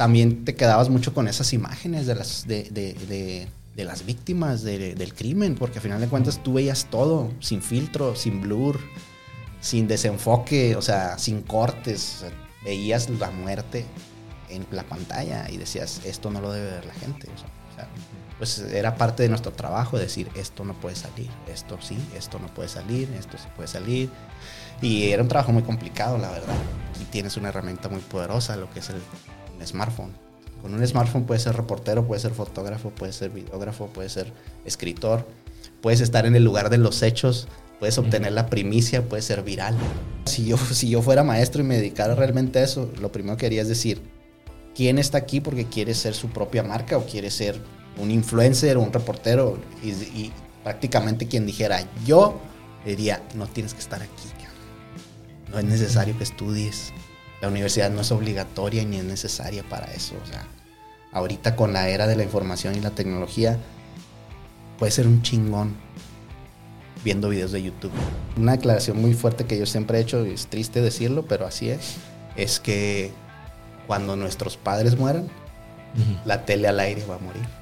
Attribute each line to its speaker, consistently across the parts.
Speaker 1: también te quedabas mucho con esas imágenes de las, de, de, las víctimas del crimen, porque al final de cuentas tú veías todo, sin filtro, sin blur, sin desenfoque, o sea, sin cortes. veías la muerte en la pantalla y decías, esto no lo debe ver la gente. O sea, pues era parte de nuestro trabajo decir, esto no puede salir, esto sí, esto no puede salir, esto sí puede salir. Y era un trabajo muy complicado, la verdad. Y tienes una herramienta muy poderosa, lo que es el, smartphone. Con un smartphone puedes ser reportero, puedes ser fotógrafo, puedes ser videógrafo, puedes ser escritor, puedes estar en el lugar de los hechos, puedes obtener la primicia, puedes ser viral. Si yo, si yo fuera maestro y me dedicara realmente a eso, lo primero que haría es decir, ¿quién está aquí porque quiere ser su propia marca o quiere ser un influencer o un reportero? Y, prácticamente quien dijera, yo diría, no tienes que estar aquí. No es necesario que estudies. La universidad no es obligatoria ni es necesaria para eso. O sea, ahorita con la era de la información y la tecnología, puede ser un chingón viendo videos de YouTube. Una declaración muy fuerte que yo siempre he hecho, y es triste decirlo, pero así es, es que cuando nuestros padres mueran, la tele al aire va a morir.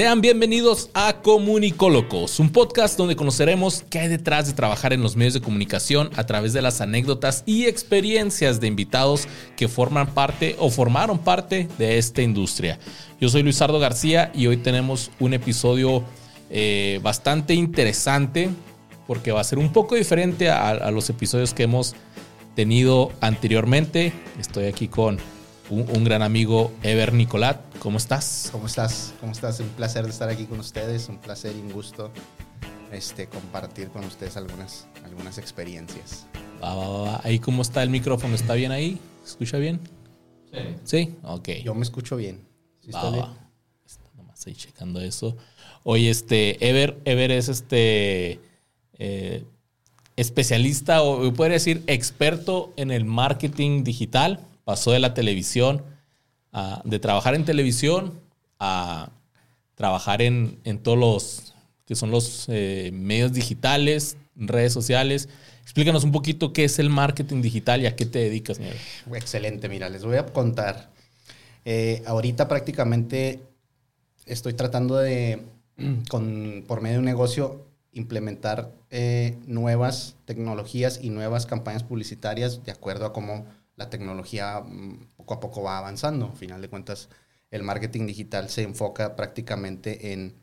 Speaker 2: Sean bienvenidos a Comunicólogos, un podcast donde conoceremos qué hay detrás de trabajar en los medios de comunicación a través de las anécdotas y experiencias de invitados que forman parte o formaron parte de esta industria. Yo soy Luisardo García y hoy tenemos un episodio eh, bastante interesante porque va a ser un poco diferente a los episodios que hemos tenido anteriormente. Estoy aquí con un, gran amigo, Ever Nicolat. ¿Cómo estás?
Speaker 1: ¿Cómo estás? ¿Cómo estás? Un placer de estar aquí con ustedes, un placer y un gusto este, compartir con ustedes algunas, algunas experiencias.
Speaker 2: Va, va, va. Ahí, ¿cómo está el micrófono? ¿Está bien ahí? ¿Se escucha bien?
Speaker 1: Sí.
Speaker 2: Sí, ok.
Speaker 1: Yo me escucho bien.
Speaker 2: ¿Sí está bien? nomás ahí checando eso. Oye, este, Ever, Ever es este eh, especialista o puede decir experto en el marketing digital pasó de la televisión, de trabajar en televisión a trabajar en, todos los que son los eh, medios digitales, redes sociales. Explícanos un poquito qué es el marketing digital y a qué te dedicas.
Speaker 1: Excelente, mira, les voy a contar. Eh, ahorita prácticamente estoy tratando de, con, por medio de un negocio, implementar eh, nuevas tecnologías y nuevas campañas publicitarias de acuerdo a cómo la tecnología mm, poco a poco va avanzando. Al final de cuentas, el marketing digital se enfoca prácticamente en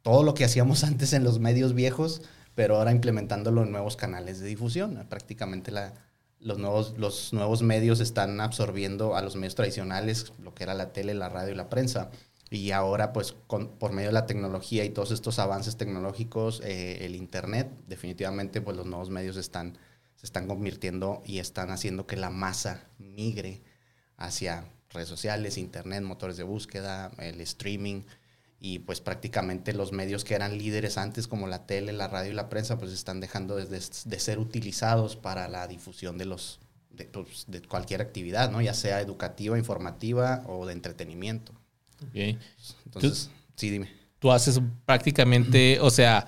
Speaker 1: todo lo que hacíamos antes en los medios viejos, pero ahora implementándolo en nuevos canales de difusión. Prácticamente los, nuevos, los nuevos medios están absorbiendo a los medios tradicionales, lo que era la tele, la radio y la prensa. Y ahora, pues, por medio de la tecnología y todos estos avances tecnológicos, eh, el Internet, definitivamente, pues los nuevos medios están se están convirtiendo y están haciendo que la masa migre hacia redes sociales, internet, motores de búsqueda, el streaming y pues prácticamente los medios que eran líderes antes como la tele, la radio y la prensa pues están dejando de, de ser utilizados para la difusión de los de, pues, de, cualquier actividad, ¿no? Ya sea educativa, informativa o de entretenimiento. Entonces, sí, dime.
Speaker 2: Tú haces prácticamente, o sea,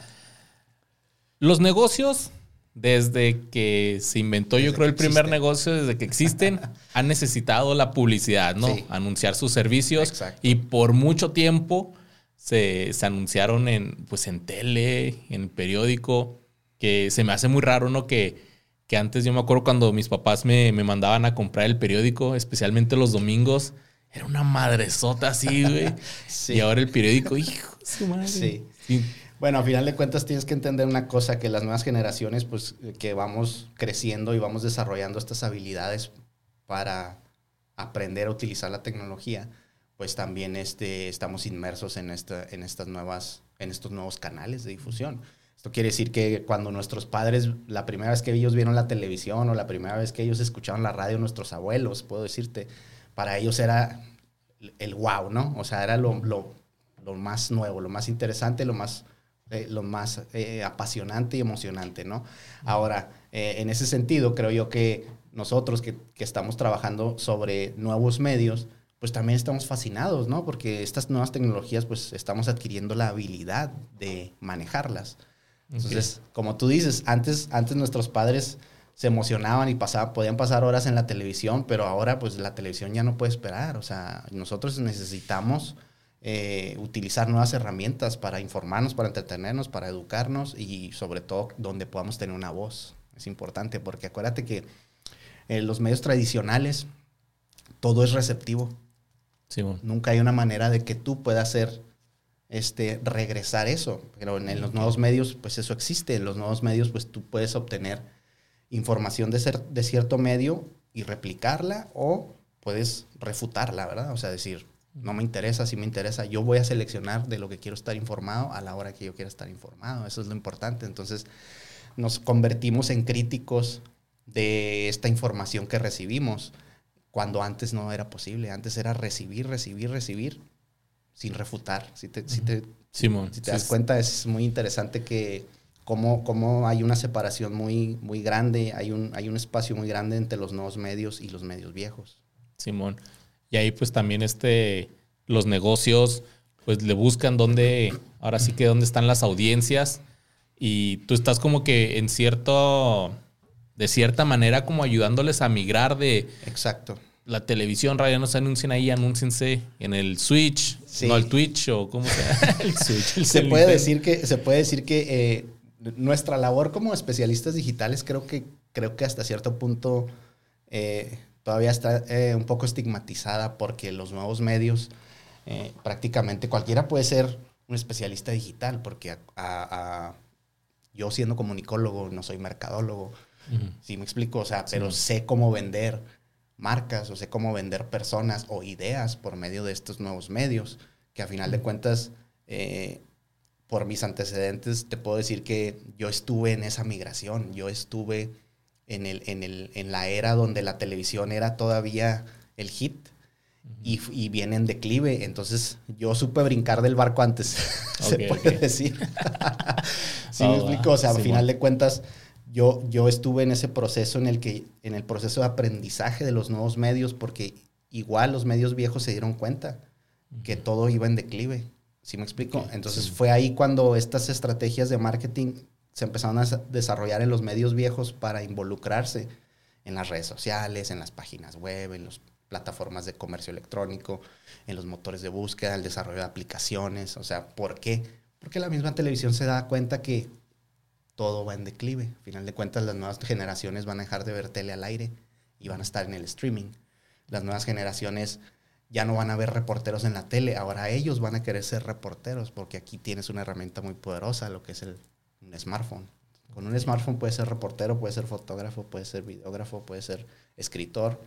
Speaker 2: los negocios desde que se inventó, yo creo, el primer negocio, desde que existen, han necesitado la publicidad, ¿no? Anunciar sus servicios. Y por mucho tiempo se, anunciaron en, pues, en tele, en periódico, que se me hace muy raro, ¿no? Que, que antes yo me acuerdo cuando mis papás me, mandaban a comprar el periódico, especialmente los domingos, era una madresota así, güey. Y ahora el periódico, hijo, su madre.
Speaker 1: sí. Bueno, a final de cuentas tienes que entender una cosa, que las nuevas generaciones, pues que vamos creciendo y vamos desarrollando estas habilidades para aprender a utilizar la tecnología, pues también este, estamos inmersos en, esta, en, estas nuevas, en estos nuevos canales de difusión. Esto quiere decir que cuando nuestros padres, la primera vez que ellos vieron la televisión o la primera vez que ellos escucharon la radio, nuestros abuelos, puedo decirte, para ellos era el wow, ¿no? O sea, era lo, lo, lo más nuevo, lo más interesante, lo más eh, lo más eh, apasionante y emocionante, ¿no? Ahora, eh, en ese sentido, creo yo que nosotros que, que, estamos trabajando sobre nuevos medios, pues también estamos fascinados, ¿no? Porque estas nuevas tecnologías, pues estamos adquiriendo la habilidad de manejarlas. Entonces, como tú dices, antes, antes nuestros padres se emocionaban y pasaban, podían pasar horas en la televisión, pero ahora pues la televisión ya no puede esperar. O sea, nosotros necesitamos eh, utilizar nuevas herramientas para informarnos, para entretenernos, para educarnos y sobre todo donde podamos tener una voz. Es importante porque acuérdate que en los medios tradicionales todo es receptivo. Nunca hay una manera de que tú puedas hacer este, regresar eso. Pero en, los nuevos medios, pues eso existe. En los nuevos medios, pues tú puedes obtener información de, ser, de cierto medio y replicarla o puedes refutarla, ¿verdad? O sea, decir, no me interesa, si me interesa, yo voy a seleccionar de lo que quiero estar informado a la hora que yo quiera estar informado. Eso es lo importante. Entonces, nos convertimos en críticos de esta información que recibimos, cuando antes no era posible. Antes era recibir, recibir, recibir, sin refutar. Si te, si te, si te das cuenta, es muy interesante que cómo, cómo, hay una separación muy, muy grande, hay un, hay un espacio muy grande entre los nuevos medios y los medios viejos.
Speaker 2: Simón. Y ahí pues también este, los negocios pues le buscan dónde, ahora sí que dónde están las audiencias y tú estás como que en cierto, de cierta manera como ayudándoles a migrar de...
Speaker 1: Exacto.
Speaker 2: La televisión, radio, no se anuncien ahí, anúnciense en el Switch, no el Twitch o cómo sea. el
Speaker 1: Switch. se, puede decir que, se puede decir que eh, nuestra labor como especialistas digitales creo que, creo que hasta cierto punto eh, todavía está eh, un poco estigmatizada porque los nuevos medios, prácticamente cualquiera puede ser un especialista digital porque a yo siendo comunicólogo, no soy mercadólogo, ¿sí me explico? O sea, pero sé cómo vender marcas o sé cómo vender personas o ideas por medio de estos nuevos medios, que a final de cuentas, eh, por mis antecedentes, te puedo decir que yo estuve en esa migración, yo estuve en, el, en, el, en la era donde la televisión era todavía el hit y, y, viene en declive. Entonces yo supe brincar del barco antes, se puede decir. ¿Sí me oh, explico? O sea, al final de cuentas, yo, yo estuve en ese proceso en el que, en el proceso de aprendizaje de los nuevos medios, porque igual los medios viejos se dieron cuenta que todo iba en declive. ¿Sí me explico? Entonces fue ahí cuando estas estrategias de marketing se empezaron a desarrollar en los medios viejos para involucrarse en las redes sociales, en las páginas web, en las plataformas de comercio electrónico, en los motores de búsqueda, el desarrollo de aplicaciones. O sea, ¿por qué? Porque la misma televisión se da cuenta que todo va en declive. Al final de cuentas, las nuevas generaciones van a dejar de ver tele al aire y van a estar en el streaming. Las nuevas generaciones ya no van a ver reporteros en la tele, ahora ellos van a querer ser reporteros porque aquí tienes una herramienta muy poderosa, lo que es el, un smartphone. Con un smartphone puedes ser reportero, puedes ser fotógrafo, puedes ser videógrafo, puedes ser escritor,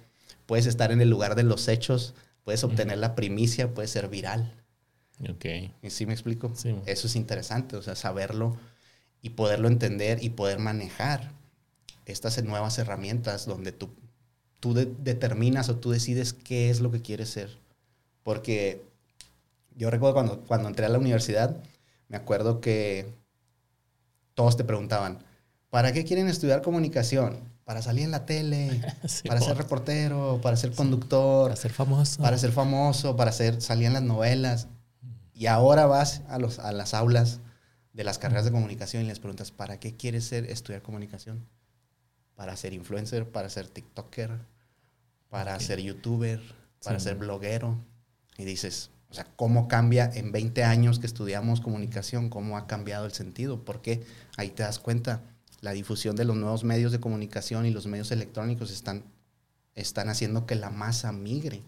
Speaker 1: puedes estar en el lugar de los hechos, puedes obtener la primicia, puedes ser viral.
Speaker 2: Ok.
Speaker 1: ¿Y sí me explico? Eso es interesante, o sea, saberlo y poderlo entender y poder manejar estas nuevas herramientas donde tú, tú determinas o tú decides qué es lo que quieres ser. Porque yo recuerdo cuando, cuando entré a la universidad, me acuerdo que todos te preguntaban, ¿para qué quieren estudiar comunicación? Para salir en la tele, para ser reportero, para ser conductor.
Speaker 2: Para ser famoso.
Speaker 1: Para ser famoso, para ser, salir en las novelas. Y ahora vas a, los, a las aulas de las carreras de comunicación y les preguntas, ¿para qué quieres ser, estudiar comunicación? Para ser influencer, para ser TikToker, para ser youtuber, para ser bloguero. Y dices, o sea, ¿cómo cambia en 20 años que estudiamos comunicación? ¿Cómo ha cambiado el sentido? Porque ahí te das cuenta, la difusión de los nuevos medios de comunicación y los medios electrónicos están, están haciendo que la masa migre.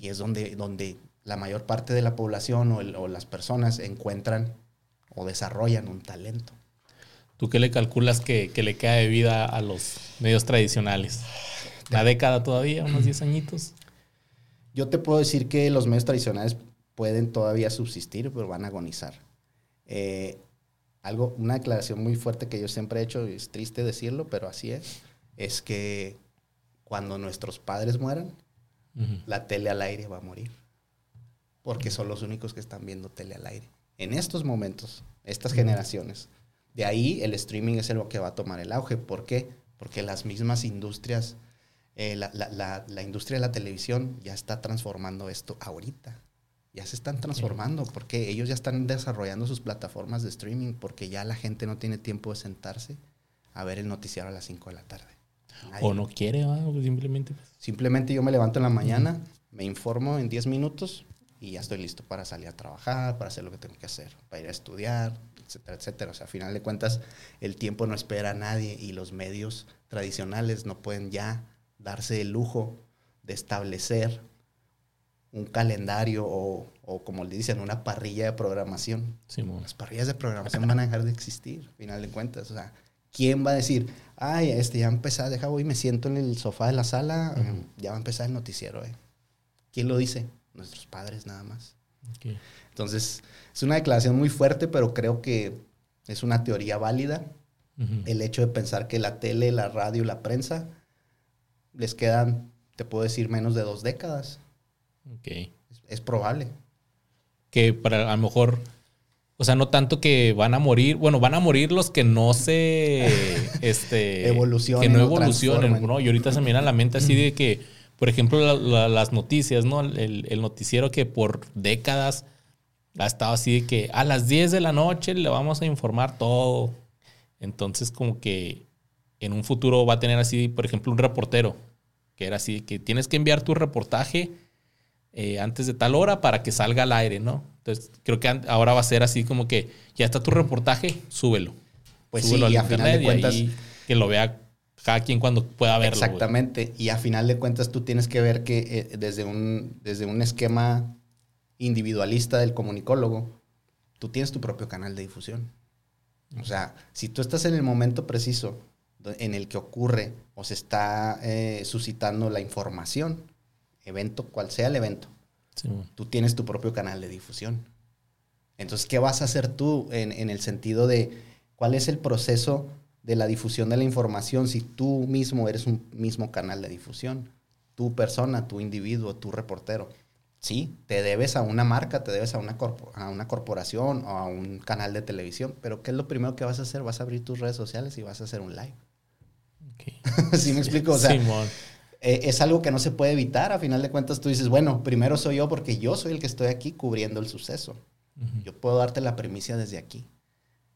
Speaker 1: Y es donde, donde la mayor parte de la población o, las personas encuentran o desarrollan un talento.
Speaker 2: ¿Tú qué le calculas que, le queda de vida a los medios tradicionales? ¿La década todavía? ¿Unos 10 añitos?
Speaker 1: Yo te puedo decir que los medios tradicionales pueden todavía subsistir, pero van a agonizar. Eh, algo, una declaración muy fuerte que yo siempre he hecho, y es triste decirlo, pero así es, es que cuando nuestros padres mueran, la tele al aire va a morir porque son los únicos que están viendo tele al aire. En estos momentos, estas generaciones. De ahí el streaming es lo que va a tomar el auge. ¿Por qué? Porque las mismas industrias, eh, la, industria de la televisión ya está transformando esto ahorita. ya se están transformando porque ellos ya están desarrollando sus plataformas de streaming porque ya la gente no tiene tiempo de sentarse a ver el noticiero a las 5 de la tarde.
Speaker 2: O no quiere, simplemente. Pues.
Speaker 1: Simplemente yo me levanto en la mañana, me informo en 10 minutos y ya estoy listo para salir a trabajar, para hacer lo que tengo que hacer, para ir a estudiar, etcétera, etcétera. O sea, a final de cuentas, el tiempo no espera a nadie y los medios tradicionales no pueden ya darse el lujo de establecer un calendario o, o como le dicen, una parrilla de programación. Las parrillas de programación van a dejar de existir, a final de cuentas. O sea, ¿quién va a decir, ay, este ya empezar, deja voy, me siento en el sofá de la sala, ya va a empezar el noticiero? Eh? ¿Quién lo dice? Nuestros padres nada más. Entonces, es una declaración muy fuerte, pero creo que es una teoría válida. El hecho de pensar que la tele, la radio, la prensa les quedan, te puedo decir, menos de dos décadas.
Speaker 2: Ok.
Speaker 1: Es, probable.
Speaker 2: Que para a lo mejor, o sea, no tanto que van a morir, bueno, van a morir los que no se este,
Speaker 1: evolucionen.
Speaker 2: Que no evolucionen, ¿no? Y ahorita se me viene a la mente así de que, por ejemplo, las noticias, ¿no? El, el, noticiero que por décadas ha estado así de que a las 10 de la noche le vamos a informar todo. Entonces, como que en un futuro va a tener así, por ejemplo, un reportero, que era así, que tienes que enviar tu reportaje eh, antes de tal hora para que salga al aire, ¿no? Entonces, creo que ahora va a ser así como que ya está tu reportaje, súbelo.
Speaker 1: Pues sí, y a final de cuentas...
Speaker 2: que lo vea cada quien cuando pueda verlo.
Speaker 1: Exactamente, y a final de cuentas tú tienes que ver que eh, desde, un, desde un esquema individualista del comunicólogo, tú tienes tu propio canal de difusión. O sea, si tú estás en el momento preciso en el que ocurre o se está eh, suscitando la información, evento, cual sea el evento, tú tienes tu propio canal de difusión. Entonces, ¿qué vas a hacer tú en, en, el sentido de cuál es el proceso de la difusión de la información si tú mismo eres un mismo canal de difusión? Tu persona, tu individuo, tu reportero. Sí, te debes a una marca, te debes a una, a una corporación o a un canal de televisión, pero ¿qué es lo primero que vas a hacer? Vas a abrir tus redes sociales y vas a hacer un live. ¿Sí me explico? O sea, eh, es algo que no se puede evitar. A final de cuentas, tú dices, bueno, primero soy yo porque yo soy el que estoy aquí cubriendo el suceso. Yo puedo darte la primicia desde aquí.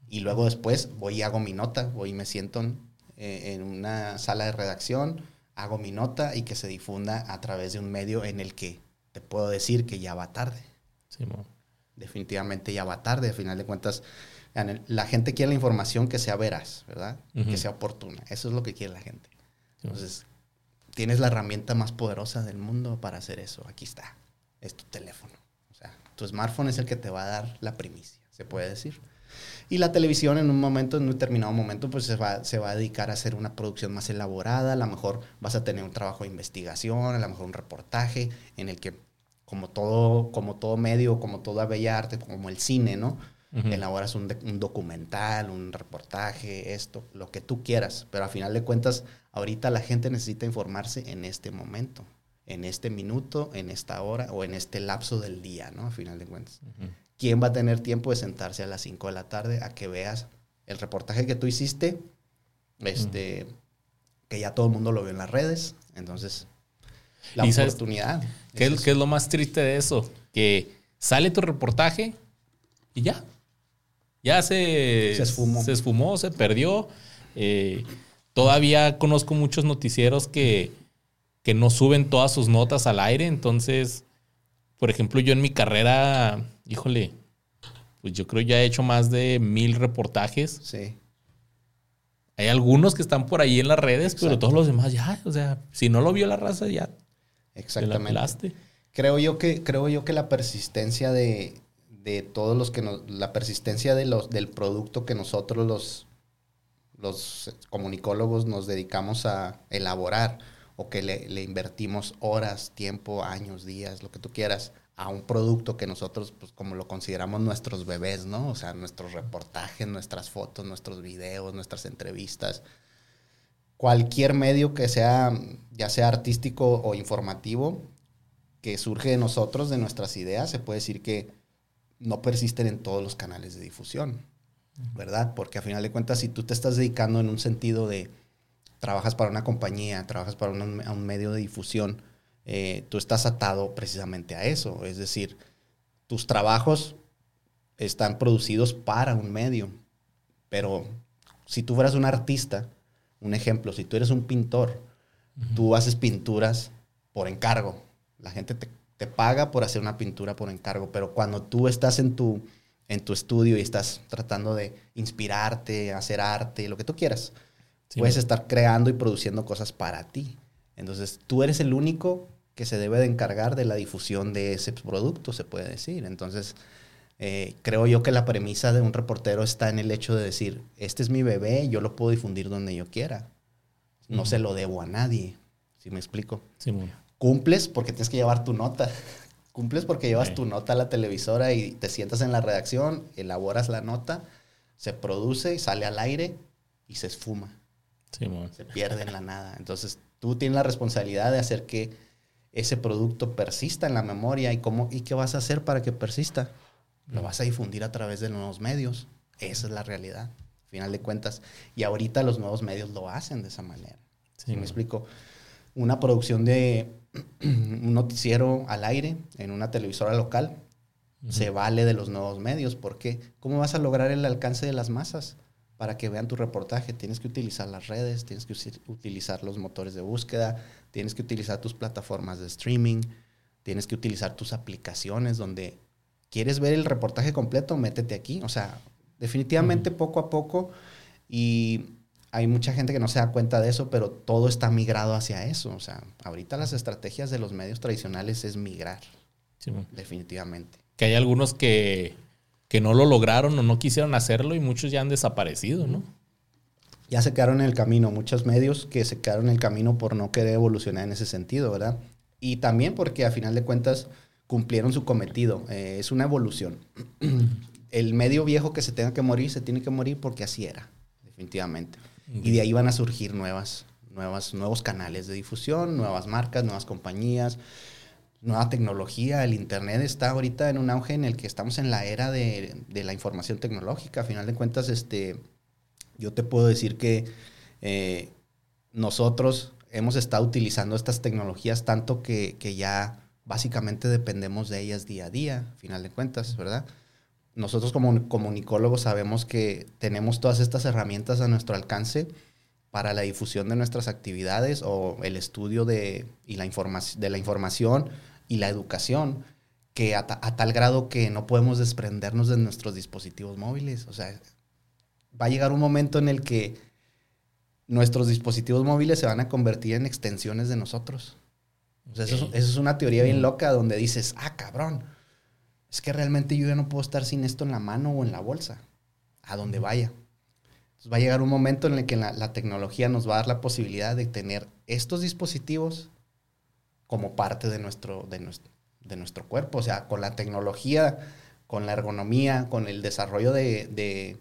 Speaker 1: Y luego después voy y hago mi nota, voy y me siento en, eh, en una sala de redacción, hago mi nota y que se difunda a través de un medio en el que te puedo decir que ya va tarde. Definitivamente ya va tarde. Al final de cuentas, la gente quiere la información que sea veraz, ¿verdad? Que sea oportuna. Eso es lo que quiere la gente. Entonces, tienes la herramienta más poderosa del mundo para hacer eso. Aquí está. Es tu teléfono. O sea, tu smartphone es el que te va a dar la primicia, se puede decir. Y la televisión en un momento, en un determinado momento, pues se va, se va a dedicar a hacer una producción más elaborada. A lo mejor vas a tener un trabajo de investigación, a lo mejor un reportaje en el que como todo, como todo medio, como toda bella arte, como el cine, ¿no? Elaboras un, un, documental, un reportaje, esto, lo que tú quieras. Pero a final de cuentas, ahorita la gente necesita informarse en este momento, en este minuto, en esta hora o en este lapso del día, ¿no? A final de cuentas. ¿Quién va a tener tiempo de sentarse a las 5 de la tarde a que veas el reportaje que tú hiciste? Este, que ya todo el mundo lo vio en las redes. Entonces, la oportunidad.
Speaker 2: ¿qué es, lo más triste de eso? Que sale tu reportaje y ya. Ya se,
Speaker 1: se esfumó.
Speaker 2: Se esfumó, se perdió. Eh, todavía conozco muchos noticieros que, que no suben todas sus notas al aire. Entonces, por ejemplo, yo en mi carrera, híjole, pues yo creo ya he hecho más de mil reportajes.
Speaker 1: Sí.
Speaker 2: Hay algunos que están por ahí en las redes, pero todos los demás ya, o sea, si no lo vio la raza, ya
Speaker 1: Exactamente. Creo yo que, creo yo que la persistencia de, todos los que nos, la persistencia de los, del producto que nosotros los, los comunicólogos nos dedicamos a elaborar o que le, invertimos horas, tiempo, años, días, lo que tú quieras, a un producto que nosotros, pues como lo consideramos nuestros bebés, ¿no? O sea, nuestros reportajes, nuestras fotos, nuestros videos, nuestras entrevistas, cualquier medio que sea, ya sea artístico o informativo, que surge de nosotros, de nuestras ideas, se puede decir que no persisten en todos los canales de difusión, ¿verdad? Porque a final de cuentas, si tú te estás dedicando en un sentido de trabajas para una compañía, trabajas para un, medio de difusión, eh, tú estás atado precisamente a eso. Es decir, tus trabajos están producidos para un medio. Pero si tú fueras un artista, un ejemplo, si tú eres un pintor, tú haces pinturas por encargo. La gente te, te, paga por hacer una pintura por encargo, pero cuando tú estás en tu, en tu estudio y estás tratando de inspirarte, hacer arte, lo que tú quieras, puedes estar creando y produciendo cosas para ti. Entonces, tú eres el único que se debe de encargar de la difusión de ese producto, se puede decir. Entonces, eh, creo yo que la premisa de un reportero está en el hecho de decir, este es mi bebé, yo lo puedo difundir donde yo quiera. No se lo debo a nadie. ¿Sí me explico?
Speaker 2: Sí, muy.
Speaker 1: Cumples porque tienes que llevar tu nota. Cumples porque llevas tu nota a la televisora y te sientas en la redacción, elaboras la nota, se produce y sale al aire y se esfuma.
Speaker 2: Sí,
Speaker 1: se pierde en la nada. Entonces, tú tienes la responsabilidad de hacer que ese producto persista en la memoria y cómo y qué vas a hacer para que persista. Lo vas a difundir a través de nuevos medios. Esa es la realidad, al final de cuentas. Y ahorita los nuevos medios lo hacen de esa manera. Sí, me explico? Una producción de un noticiero al aire en una televisora local se vale de los nuevos medios. ¿Por qué? ¿Cómo vas a lograr el alcance de las masas? Para que vean tu reportaje, tienes que utilizar las redes, tienes que utilizar los motores de búsqueda, tienes que utilizar tus plataformas de streaming, tienes que utilizar tus aplicaciones donde quieres ver el reportaje completo, métete aquí. O sea, definitivamente poco a poco y hay mucha gente que no se da cuenta de eso, pero todo está migrado hacia eso. O sea, ahorita las estrategias de los medios tradicionales es migrar. definitivamente.
Speaker 2: Que hay algunos que, que no lo lograron o no quisieron hacerlo y muchos ya han desaparecido, ¿no?
Speaker 1: Ya se quedaron en el camino, muchos medios que se quedaron en el camino por no querer evolucionar en ese sentido, ¿verdad? Y también porque a final de cuentas cumplieron su cometido. Eh, es una evolución. el medio viejo que se tenga que morir, se tiene que morir porque así era, definitivamente. Y de ahí van a surgir nuevas, nuevas, nuevos canales de difusión, nuevas marcas, nuevas compañías, nueva tecnología. El Internet está ahorita en un auge en el que estamos en la era de, la información tecnológica. A final de cuentas, este, yo te puedo decir que eh, nosotros hemos estado utilizando estas tecnologías tanto que, que ya básicamente dependemos de ellas día a día, final de cuentas, ¿verdad? Nosotros como comunicólogos sabemos que tenemos todas estas herramientas a nuestro alcance para la difusión de nuestras actividades o el estudio de, y la de la información y la educación, que a, a, tal grado que no podemos desprendernos de nuestros dispositivos móviles. O sea, va a llegar un momento en el que nuestros dispositivos móviles se van a convertir en extensiones de nosotros. Eso, es una teoría bien. loca donde dices, ah, cabrón, es que realmente yo ya no puedo estar sin esto en la mano o en la bolsa, a donde vaya. Entonces va a llegar un momento en el que la, tecnología nos va a dar la posibilidad de tener estos dispositivos como parte de nuestro, de nuestro, de nuestro cuerpo. O sea, con la tecnología, con la ergonomía, con el desarrollo de,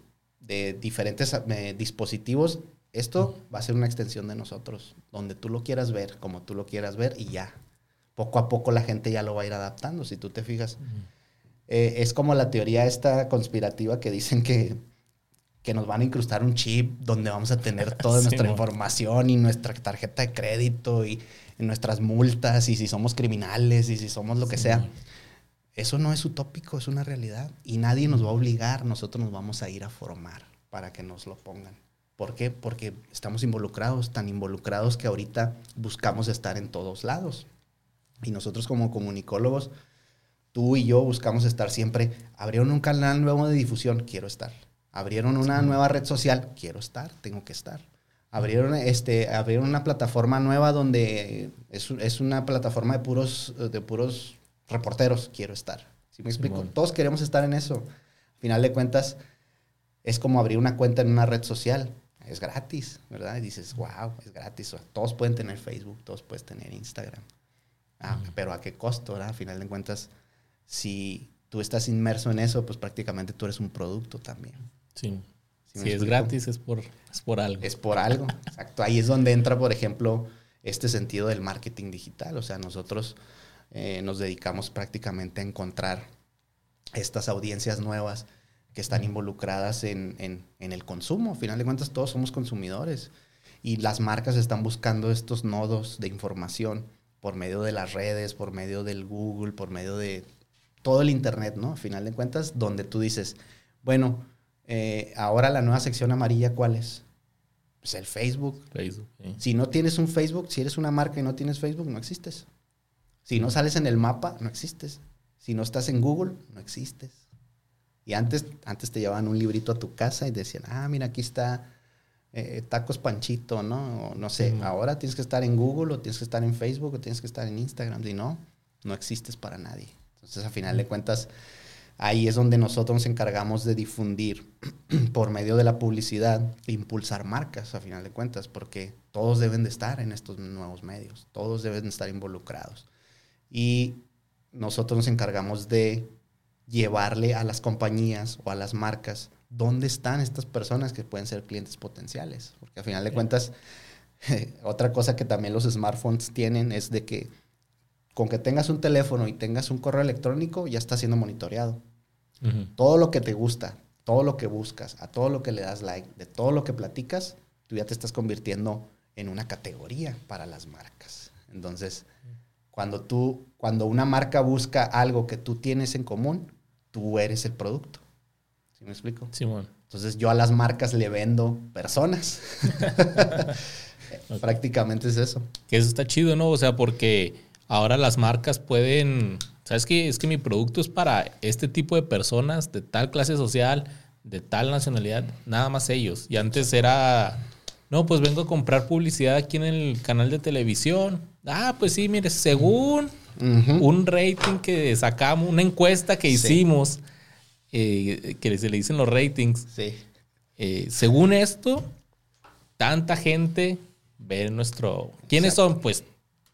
Speaker 1: diferentes eh, dispositivos, esto va a ser una extensión de nosotros, donde tú lo quieras ver, como tú lo quieras ver y ya. Poco a poco la gente ya lo va a ir adaptando, si tú te fijas. Eh, es como la teoría esta conspirativa que dicen que, que nos van a incrustar un chip donde vamos a tener toda nuestra información y nuestra tarjeta de crédito y, nuestras multas y si somos criminales y si somos lo que sea. Eso no es utópico, es una realidad. Y nadie nos va a obligar, nosotros nos vamos a ir a formar para que nos lo pongan. ¿Por qué? Porque estamos involucrados, tan involucrados que ahorita buscamos estar en todos lados. Y nosotros como comunicólogos, tú y yo buscamos estar siempre. Abrieron un canal nuevo de difusión, quiero estar. Abrieron una nueva red social, quiero estar, tengo que estar. Abrieron, este, abrieron una plataforma nueva donde es, es una plataforma de puros, de puros reporteros, quiero estar. ¿Sí me explico? Todos queremos estar en eso. Al final de cuentas, es como abrir una cuenta en una red social es gratis, ¿verdad? Y dices, wow, es gratis. Todos pueden tener Facebook, todos pueden tener Instagram. Ah, pero ¿a qué costo, verdad? Al final de cuentas, si tú estás inmerso en eso, pues prácticamente tú eres un producto también.
Speaker 2: Sí. si es gratis, es por, es por algo.
Speaker 1: Es por algo, exacto. Ahí es donde entra, por ejemplo, este sentido del marketing digital. O sea, nosotros eh, nos dedicamos prácticamente a encontrar estas audiencias nuevas que están involucradas en, el consumo. Al final de cuentas, todos somos consumidores y las marcas están buscando estos nodos de información por medio de las redes, por medio del Google, por medio de todo el Internet, ¿no? A final de cuentas, donde tú dices, bueno, eh, ahora la nueva sección amarilla, ¿cuál es? Pues el Facebook.
Speaker 2: Facebook.
Speaker 1: Si no tienes un Facebook, si eres una marca y no tienes Facebook, no existes. Si no sales en el mapa, no existes. Si no estás en Google, no existes. Y antes, antes te llevaban un librito a tu casa y decían, ah, mira, aquí está eh, Tacos Panchito, ¿no? O no sé, ahora tienes que estar en Google o tienes que estar en Facebook o tienes que estar en Instagram. Si no, no existes para nadie. Entonces, a final de cuentas, ahí es donde nosotros nos encargamos de difundir por medio de la publicidad, impulsar marcas, a final de cuentas, porque todos deben de estar en estos nuevos medios, todos deben de estar involucrados. Y nosotros nos encargamos de llevarle a las compañías o a las marcas dónde están estas personas que pueden ser clientes potenciales. Porque a final de cuentas, otra cosa que también los smartphones tienen es de que con que tengas un teléfono y tengas un correo electrónico, ya está siendo monitoreado. Todo lo que te gusta, todo lo que buscas, a todo lo que le das like, de todo lo que platicas, tú ya te estás convirtiendo en una categoría para las marcas. Entonces, cuando tú, cuando una marca busca algo que tú tienes en común, tú eres el producto. ¿Sí me explico?
Speaker 2: Sí, bueno.
Speaker 1: Entonces yo a las marcas le vendo personas. Prácticamente es eso.
Speaker 2: Que eso está chido, ¿no? O sea, porque ahora las marcas pueden, ¿sabes qué? Es que mi producto es para este tipo de personas de tal clase social, de tal nacionalidad, nada más ellos. Y antes era, no, pues vengo a comprar publicidad aquí en el canal de televisión. Ah, pues sí, mire, según un rating que sacamos, una encuesta que hicimos, eh, que se le dicen los ratings.
Speaker 1: Sí.
Speaker 2: Eh, según esto, tanta gente ve nuestro... ¿Quiénes son? Pues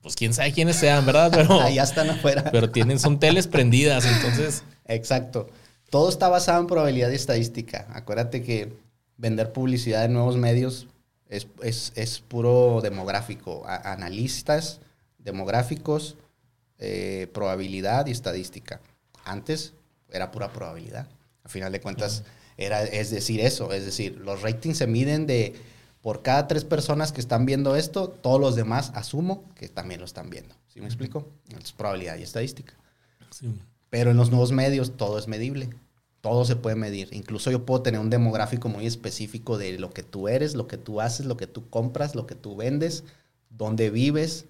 Speaker 2: pues quién sabe quiénes sean, ¿verdad?
Speaker 1: Pero ya están afuera.
Speaker 2: Pero tienen, son teles prendidas, entonces.
Speaker 1: Exacto. Todo está basado en probabilidad y estadística. Acuérdate que vender publicidad en nuevos medios es, puro demográfico. analistas demográficos, eh, probabilidad y estadística. Antes era pura probabilidad. A final de cuentas, era, es decir eso. Es decir, los ratings se miden de por cada tres personas que están viendo esto, todos los demás asumo que también lo están viendo. ¿Sí me explico? Es probabilidad y estadística. Pero en los nuevos medios todo es medible. Todo se puede medir. Incluso yo puedo tener un demográfico muy específico de lo que tú eres, lo que tú haces, lo que tú compras, lo que tú vendes, dónde vives,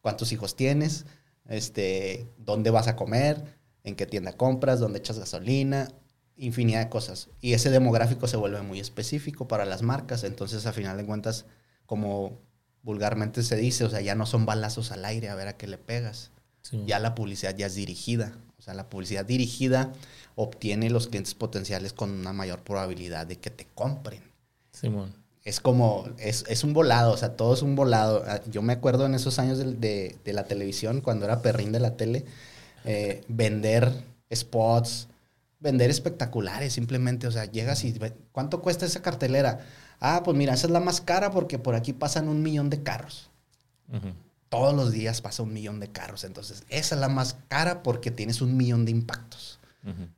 Speaker 1: cuántos hijos tienes, este, dónde vas a comer, en qué tienda compras, dónde echas gasolina, infinidad de cosas. Y ese demográfico se vuelve muy específico para las marcas. Entonces, a final de cuentas, como vulgarmente se dice, o sea, ya no son balazos al aire a ver a qué le pegas. Ya la publicidad ya es dirigida. O sea, la publicidad dirigida obtiene los clientes potenciales con una mayor probabilidad de que te compren.
Speaker 2: Simón.
Speaker 1: Es como, es, es, un volado, o sea, todo es un volado. Ah, yo me acuerdo en esos años de, de, la televisión, cuando era perrín de la tele, eh, vender spots, vender espectaculares, simplemente, o sea, llegas y ¿cuánto cuesta esa cartelera? Ah, pues mira, esa es la más cara porque por aquí pasan un millón de carros. Todos los días pasa un millón de carros, entonces esa es la más cara porque tienes un millón de impactos.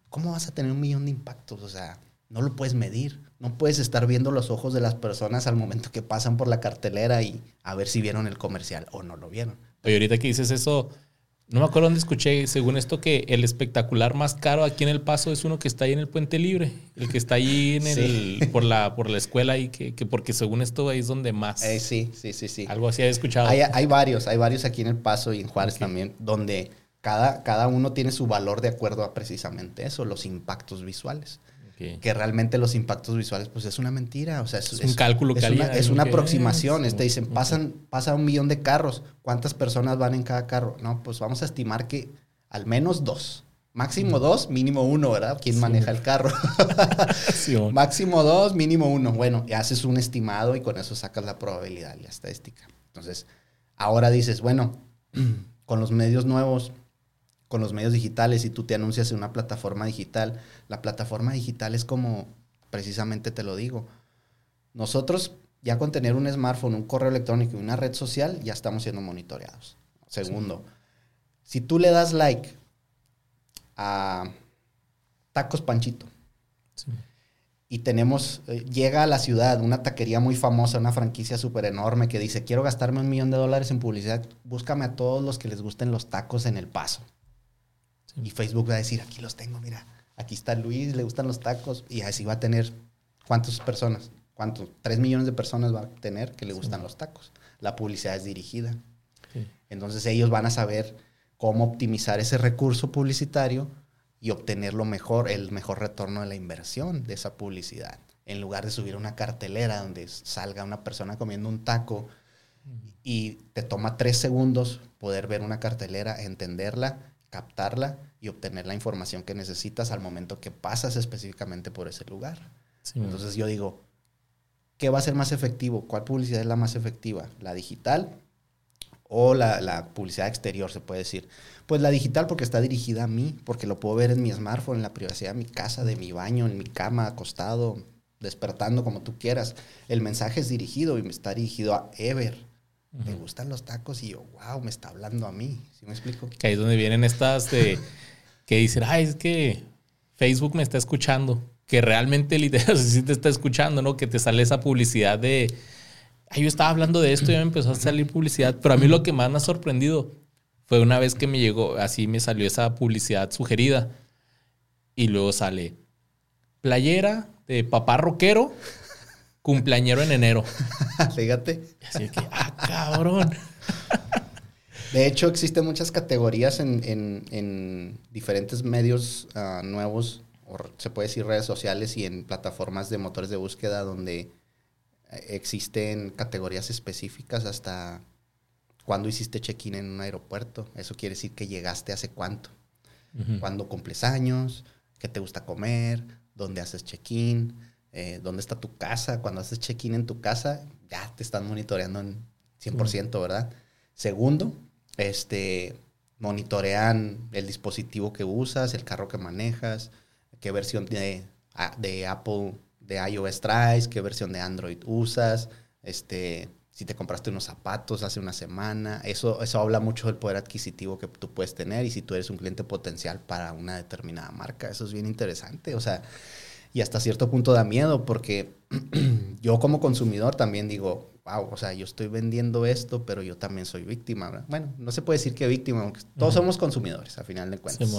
Speaker 1: ¿Cómo vas a tener un millón de impactos? O sea, no lo puedes medir. No puedes estar viendo los ojos de las personas al momento que pasan por la cartelera y a ver si vieron el comercial o no lo vieron.
Speaker 2: Oye, ahorita que dices eso, no me acuerdo dónde escuché, según esto, que el espectacular más caro aquí en El Paso es uno que está ahí en el Puente Libre. El que está ahí en el, por, la, por la escuela y que, porque según esto ahí es donde más.
Speaker 1: Eh, sí, sí, sí, sí.
Speaker 2: Algo así he escuchado.
Speaker 1: Hay, varios, hay varios aquí en El Paso y en Juárez también, donde cada, cada uno tiene su valor de acuerdo a precisamente eso, los impactos visuales. Que realmente los impactos visuales, pues es una mentira. O sea, es,
Speaker 2: un cálculo
Speaker 1: que una, es una aproximación. Te dicen, pasan, pasa un millón de carros. ¿Cuántas personas van en cada carro? No, pues vamos a estimar que al menos dos. Máximo dos, mínimo uno, ¿verdad? ¿Quién maneja el carro? Máximo dos, mínimo uno. Bueno, y haces un estimado y con eso sacas la probabilidad y la estadística. Entonces, ahora dices, bueno, con los medios nuevos, con los medios digitales y tú te anuncias en una plataforma digital, la plataforma digital es como, precisamente te lo digo, nosotros ya con tener un smartphone, un correo electrónico y una red social, ya estamos siendo monitoreados. Segundo, si tú le das like a Tacos Panchito y tenemos, eh, llega a la ciudad una taquería muy famosa, una franquicia súper enorme que dice, quiero gastarme un millón de dólares en publicidad, búscame a todos los que les gusten los tacos en el paso Y Facebook va a decir, aquí los tengo, mira, aquí está Luis, le gustan los tacos. Y así va a tener, ¿cuántas personas? ¿Cuántos? Tres millones de personas va a tener que le gustan los tacos. La publicidad es dirigida. Entonces ellos van a saber cómo optimizar ese recurso publicitario y obtener lo mejor, el mejor retorno de la inversión de esa publicidad. En lugar de subir una cartelera donde salga una persona comiendo un taco y te toma tres segundos poder ver una cartelera, entenderla, captarla y obtener la información que necesitas al momento que pasas específicamente por ese lugar. Entonces yo digo, ¿qué va a ser más efectivo? ¿Cuál publicidad es la más efectiva? ¿La digital o la, la, publicidad exterior, se puede decir? Pues la digital porque está dirigida a mí, porque lo puedo ver en mi smartphone, en la privacidad de mi casa, de mi baño, en mi cama, acostado, despertando, como tú quieras. El mensaje es dirigido y me está dirigido a Ever. Me gustan los tacos y yo, wow, me está hablando a mí. ¿Sí me explico?
Speaker 2: Que ahí es donde vienen estas de que dicen, ay, es que Facebook me está escuchando. Que realmente literal sí te está escuchando, ¿no? Que te sale esa publicidad de, ay, yo estaba hablando de esto y ya me empezó a salir publicidad. Pero a mí lo que más me ha sorprendido fue una vez que me llegó, así me salió esa publicidad sugerida. Y luego sale playera de papá rockero cumpleañero en enero.
Speaker 1: Fíjate.
Speaker 2: Así que, ah, cabrón.
Speaker 1: De hecho, existen muchas categorías en, diferentes medios ah, nuevos, o se puede decir redes sociales y en plataformas de motores de búsqueda donde eh, existen categorías específicas hasta cuando hiciste check-in en un aeropuerto. Eso quiere decir que llegaste hace cuánto. Cuando cumples años, qué te gusta comer, dónde haces check-in, eh, dónde está tu casa. Cuando haces check-in en tu casa, ya te están monitoreando en 100%, ¿verdad? Segundo, este, monitorean el dispositivo que usas, el carro que manejas, qué versión de, de Apple, de iOS traes, qué versión de Android usas, este, si te compraste unos zapatos hace una semana. Eso, eso habla mucho del poder adquisitivo que tú puedes tener y si tú eres un cliente potencial para una determinada marca. Eso es bien interesante. O sea, y hasta cierto punto da miedo porque yo como consumidor también digo, wow, o sea, yo estoy vendiendo esto, pero yo también soy víctima. Bueno, no se puede decir que víctima, todos somos consumidores, a final de cuentas.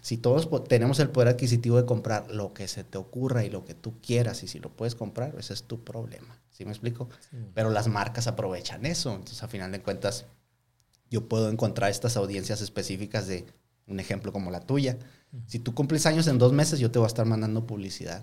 Speaker 1: si todos tenemos el poder adquisitivo de comprar lo que se te ocurra y lo que tú quieras, y si lo puedes comprar, ese es tu problema. ¿Sí me explico? Pero las marcas aprovechan eso. Entonces, a final de cuentas, yo puedo encontrar estas audiencias específicas de un ejemplo como la tuya si tú cumples años en dos meses, yo te voy a estar mandando publicidad.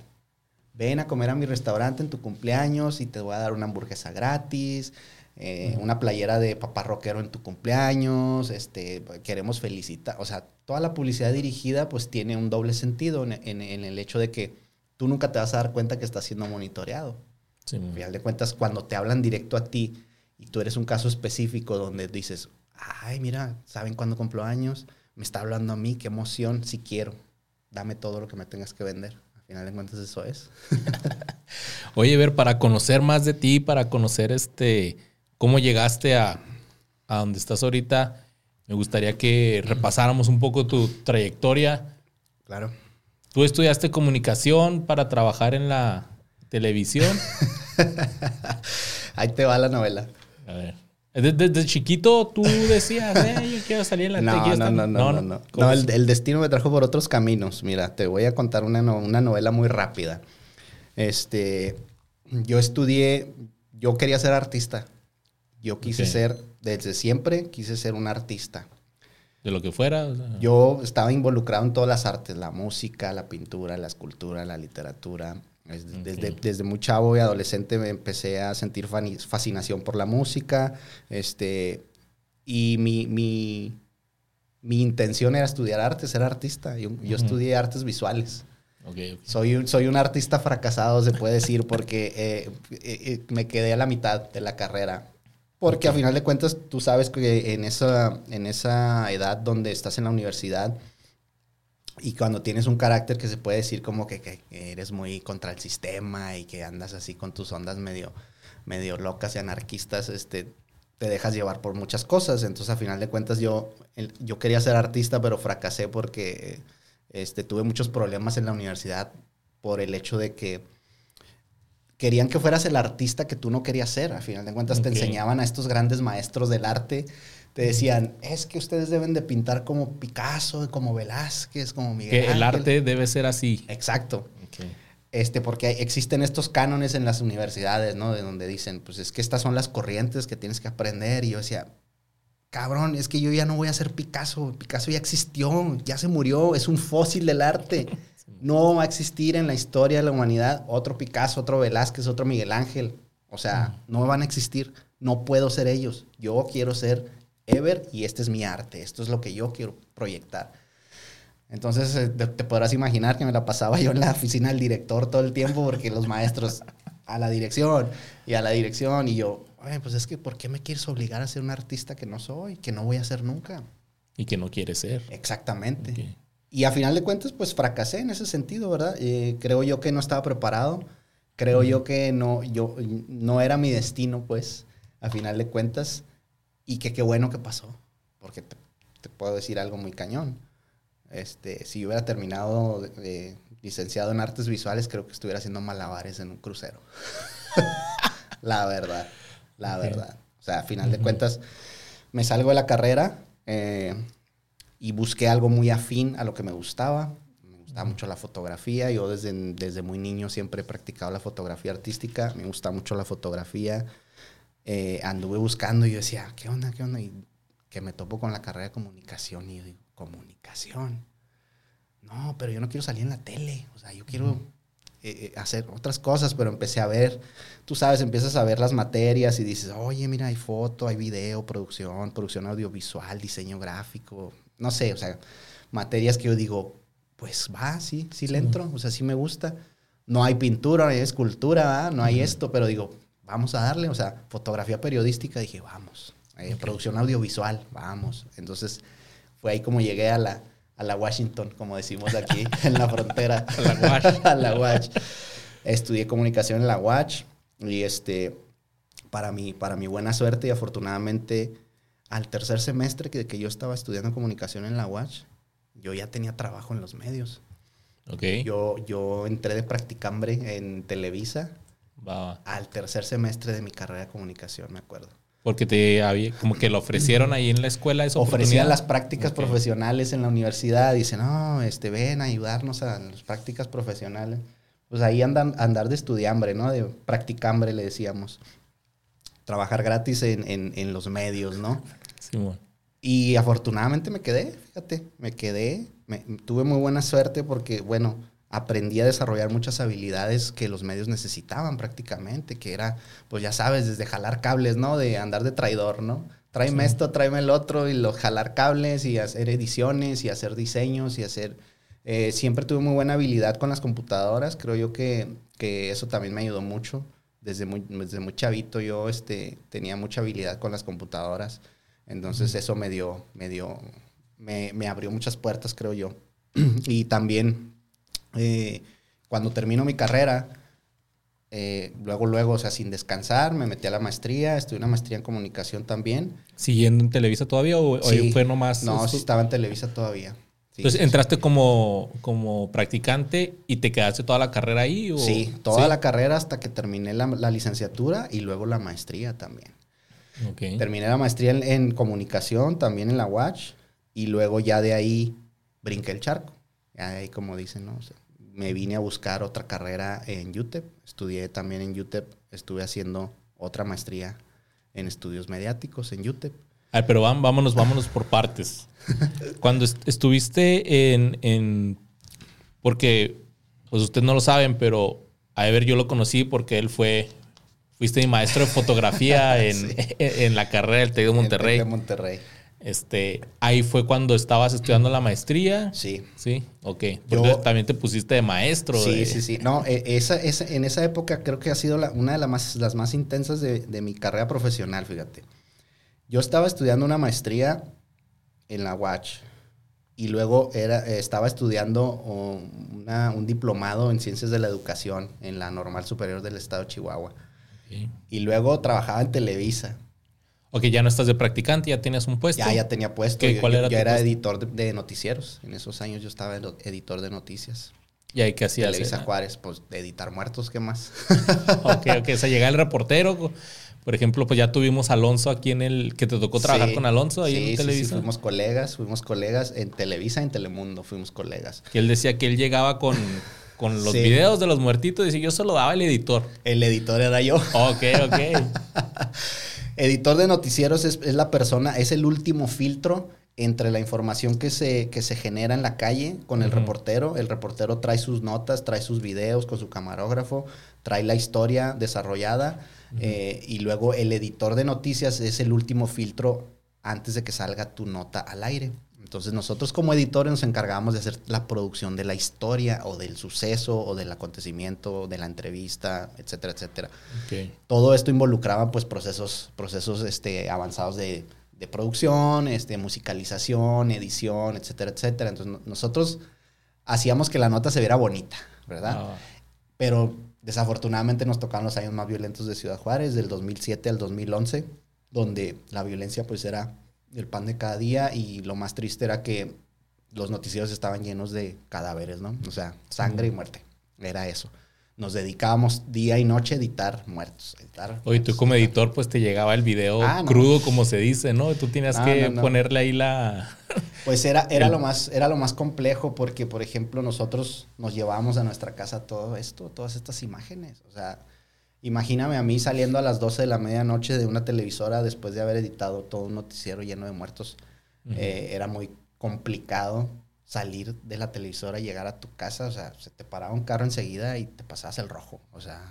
Speaker 1: Ven a comer a mi restaurante en tu cumpleaños y te voy a dar una hamburguesa gratis, eh, una playera de papá rockero en tu cumpleaños, este, queremos felicitar. O sea, toda la publicidad dirigida pues tiene un doble sentido en, el hecho de que tú nunca te vas a dar cuenta que estás siendo monitoreado. Sí, Al final de cuentas, cuando te hablan directo a ti y tú eres un caso específico donde dices, ay, mira, ¿saben cuándo cumplo años? Me está hablando a mí, qué emoción, si quiero, dame todo lo que me tengas que vender. Al final de cuentas eso es.
Speaker 2: Oye, ver, para conocer más de ti, para conocer este, cómo llegaste a, a donde estás ahorita, me gustaría que repasáramos un poco tu trayectoria.
Speaker 1: Claro.
Speaker 2: Tú estudiaste comunicación para trabajar en la televisión.
Speaker 1: Ahí te va la novela.
Speaker 2: A ver. Desde, chiquito tú decías, eh, yo quiero salir en la
Speaker 1: no, no, no, no, no, no, no. el, destino me trajo por otros caminos. Mira, te voy a contar una, una novela muy rápida. Este, yo estudié, yo quería ser artista. Yo quise ser, desde siempre, quise ser un artista.
Speaker 2: De lo que fuera.
Speaker 1: Yo estaba involucrado en todas las artes, la música, la pintura, la escultura, la literatura. Desde, desde, muy chavo y adolescente me empecé a sentir fascinación por la música. Este, y mi, mi, mi intención era estudiar arte, ser artista. Yo, yo estudié artes visuales. Soy, un, soy un artista fracasado, se puede decir, porque eh, eh, eh, me quedé a la mitad de la carrera. Porque a final de cuentas, tú sabes que en esa, en esa edad donde estás en la universidad, y cuando tienes un carácter que se puede decir como que, eres muy contra el sistema y que andas así con tus ondas medio, medio locas y anarquistas, este, te dejas llevar por muchas cosas. Entonces, a final de cuentas, yo, yo quería ser artista, pero fracasé porque este, tuve muchos problemas en la universidad por el hecho de que querían que fueras el artista que tú no querías ser. A final de cuentas, te enseñaban a estos grandes maestros del arte te decían, es que ustedes deben de pintar como Picasso, como Velázquez, como Miguel
Speaker 2: Que el
Speaker 1: Ángel".
Speaker 2: arte debe ser así.
Speaker 1: Exacto. Este, porque hay- existen estos cánones en las universidades, ¿no? De donde dicen, pues es que estas son las corrientes que tienes que aprender. Y yo decía, cabrón, es que yo ya no voy a ser Picasso. Picasso ya existió, ya se murió, es un fósil del arte. No va a existir en la historia de la humanidad otro Picasso, otro Velázquez, otro Miguel Ángel. O sea, no van a existir. No puedo ser ellos. Yo quiero ser Ever y este es mi arte. Esto es lo que yo quiero proyectar. Entonces eh, te, te podrás imaginar que me la pasaba yo en la oficina del director todo el tiempo porque los maestros a la dirección y a la dirección y yo, "Oye, pues es que ¿por qué me quieres obligar a ser un artista que no soy, que no voy a ser nunca?
Speaker 2: Y que no quiere ser.
Speaker 1: Exactamente. Y a final de cuentas, pues fracasé en ese sentido, ¿verdad? Eh, creo yo que no estaba preparado. Creo yo que no, yo, no era mi destino, pues, a final de cuentas. Y que qué bueno que pasó. Porque te, te puedo decir algo muy cañón. Este, si yo hubiera terminado licenciado en artes visuales, creo que estuviera haciendo malabares en un crucero. la verdad, la verdad. O sea, a final de cuentas, me salgo de la carrera eh, y busqué algo muy afín a lo que me gustaba. Me gustaba mucho la fotografía. Yo desde, desde muy niño siempre he practicado la fotografía artística. Me gusta mucho la fotografía. Eh, anduve buscando y yo decía, ¿qué onda? ¿Qué onda? Y que me topo con la carrera de comunicación y yo digo, ¿comunicación? No, pero yo no quiero salir en la tele. O sea, yo quiero eh, eh, hacer otras cosas, pero empecé a ver, tú sabes, empiezas a ver las materias y dices, oye, mira, hay foto, hay video, producción, producción audiovisual, diseño gráfico, no sé, o sea, materias que yo digo, pues va, sí, sí le entro, o sea, sí me gusta. No hay pintura, no hay escultura, ¿verdad? no hay esto, pero digo, vamos a darle, o sea, fotografía periodística, dije, vamos, Eh, producción audiovisual, vamos. Entonces, fue ahí como llegué a la, a la Washington, como decimos aquí, en la frontera.
Speaker 2: A la Wash.
Speaker 1: a la Watch. Estudié comunicación en la Watch y este, para mi, para mi buena suerte y afortunadamente al tercer semestre que, que yo estaba estudiando comunicación en la Watch, yo ya tenía trabajo en los medios.
Speaker 2: Ok.
Speaker 1: Yo, yo entré de practicambre en Televisa
Speaker 2: Va, va.
Speaker 1: al tercer semestre de mi carrera de comunicación, me acuerdo.
Speaker 2: Porque te había, como que lo ofrecieron ahí en la escuela esa
Speaker 1: Ofrecían las prácticas
Speaker 2: Ok.
Speaker 1: profesionales en la universidad. Dicen, no, este, ven a ayudarnos a las prácticas profesionales. Pues ahí andan, andar de estudiambre, ¿no? De practicambre, le decíamos. Trabajar gratis en, en- en los medios, ¿no?
Speaker 2: Simón.
Speaker 1: Y afortunadamente me quedé, fíjate, me quedé. Me- tuve muy buena suerte porque, bueno, aprendí a desarrollar muchas habilidades que los medios necesitaban prácticamente, que era, pues ya sabes, desde jalar cables, ¿no? De andar de traidor, ¿no? Tráeme esto, tráeme el otro, y lo, jalar cables y hacer ediciones y hacer diseños y hacer... eh, siempre tuve muy buena habilidad con las computadoras, creo yo que, que eso también me ayudó mucho. Desde muy, desde muy chavito yo este, tenía mucha habilidad con las computadoras. Entonces eso me dio, me dio, me, me abrió muchas puertas, creo yo. y también eh, cuando termino mi carrera, eh, luego, luego, o sea, sin descansar, me metí a la maestría, estudié una maestría en comunicación también.
Speaker 2: ¿Siguiendo en Televisa todavía o, fue nomás?
Speaker 1: No, sí estaba en Televisa todavía. Sí,
Speaker 2: Entonces
Speaker 1: sí,
Speaker 2: entraste como, como practicante y te quedaste toda la carrera ahí. O...
Speaker 1: Sí, toda la carrera hasta que terminé la, la licenciatura y luego la maestría también. Terminé la maestría en, en comunicación, también en la Watch, y luego ya de ahí brinqué el charco. Ya de ahí, como dicen, ¿no? O sea, me vine a buscar otra carrera en UTEP. Estudié también en UTEP. Estuve haciendo otra maestría en estudios mediáticos en UTEP.
Speaker 2: A ver, pero vámonos, vámonos por partes. Cuando est- estuviste en, en- Porque, pues ustedes no lo saben, pero a ver, yo lo conocí porque él fue... Fuiste mi maestro de fotografía en,
Speaker 1: Sí.
Speaker 2: en la carrera del TEC de Monterrey.
Speaker 1: De Monterrey.
Speaker 2: Este, ahí fue cuando estabas estudiando la maestría.
Speaker 1: Sí.
Speaker 2: Sí, ok.
Speaker 1: Yo-
Speaker 2: también te pusiste de maestro.
Speaker 1: Sí,
Speaker 2: de-
Speaker 1: sí, sí. No, eh, esa, esa- en esa época creo que ha sido la- una de las más, las más intensas de, de mi carrera profesional, fíjate. Yo estaba estudiando una maestría en la Watch y luego era, estaba estudiando una- un diplomado en ciencias de la educación en la Normal Superior del Estado de Chihuahua. Y luego trabajaba en Televisa.
Speaker 2: Ok, ya no estás de practicante, ya tienes un puesto.
Speaker 1: Ya, ya tenía puesto.
Speaker 2: ¿Qué-
Speaker 1: Yo-
Speaker 2: cuál
Speaker 1: yo,
Speaker 2: era
Speaker 1: yo
Speaker 2: tu
Speaker 1: era
Speaker 2: puesto?
Speaker 1: editor de, de noticieros. En esos años yo estaba ed- editor de noticias.
Speaker 2: ¿Y ahí qué hacías?
Speaker 1: Televisa
Speaker 2: Eh,
Speaker 1: Juárez, pues editar muertos, ¿qué más?
Speaker 2: Ok, ok. O sea, llega el reportero Por ejemplo, pues ya tuvimos a Alonso aquí en el... que te tocó trabajar
Speaker 1: Sí,
Speaker 2: con Alonso ahí
Speaker 1: sí,
Speaker 2: en
Speaker 1: sí,
Speaker 2: Televisa.
Speaker 1: Sí, fuimos colegas, fuimos colegas en Televisa, en Telemundo, fuimos colegas.
Speaker 2: Que él decía que él llegaba con, con los
Speaker 1: Sí.
Speaker 2: videos de los muertitos y decía, yo se lo daba al editor.
Speaker 1: El editor era yo.
Speaker 2: Ok, ok.
Speaker 1: Editor de noticieros es, es la persona, es el último filtro entre la información que se, que se genera en la calle con el reportero. El reportero trae sus notas, trae sus videos con su camarógrafo, trae la historia desarrollada eh, y luego el editor de noticias es el último filtro antes de que salga tu nota al aire. Entonces nosotros como editores nos encargábamos de hacer la producción de la historia o del suceso o del acontecimiento, de la entrevista, etcétera, etcétera todo esto involucraba pues procesos, procesos este, avanzados de, de producción, este, musicalización, edición, etcétera, etcétera. Entonces no- nosotros hacíamos que la nota se viera bonita, ¿verdad?
Speaker 2: Ah,
Speaker 1: Pero desafortunadamente nos tocaron los años más violentos de Ciudad Juárez, del 2007 al 2011, donde la violencia pues era el pan de cada día y lo más triste era que los noticieros estaban llenos de cadáveres, ¿no? O sea, sangre y muerte. Era eso. Nos dedicábamos día y noche a editar muertos. editar
Speaker 2: Oye, tú como editor, pues te llegaba el video
Speaker 1: Ah, no.
Speaker 2: crudo, como se dice, ¿no? Tú tenías
Speaker 1: No,
Speaker 2: que
Speaker 1: no,
Speaker 2: ponerle ahí la...
Speaker 1: Pues era, era, lo más, era lo más complejo porque, por ejemplo, nosotros nos llevábamos a nuestra casa todo esto, todas estas imágenes. O sea, imagíname a mí saliendo a las 12 de la medianoche de una televisora después de haber editado todo un noticiero lleno de muertos. Eh, era muy complicado salir de la televisora y llegar a tu casa. O sea, se te paraba un carro enseguida y te pasabas el rojo. O sea,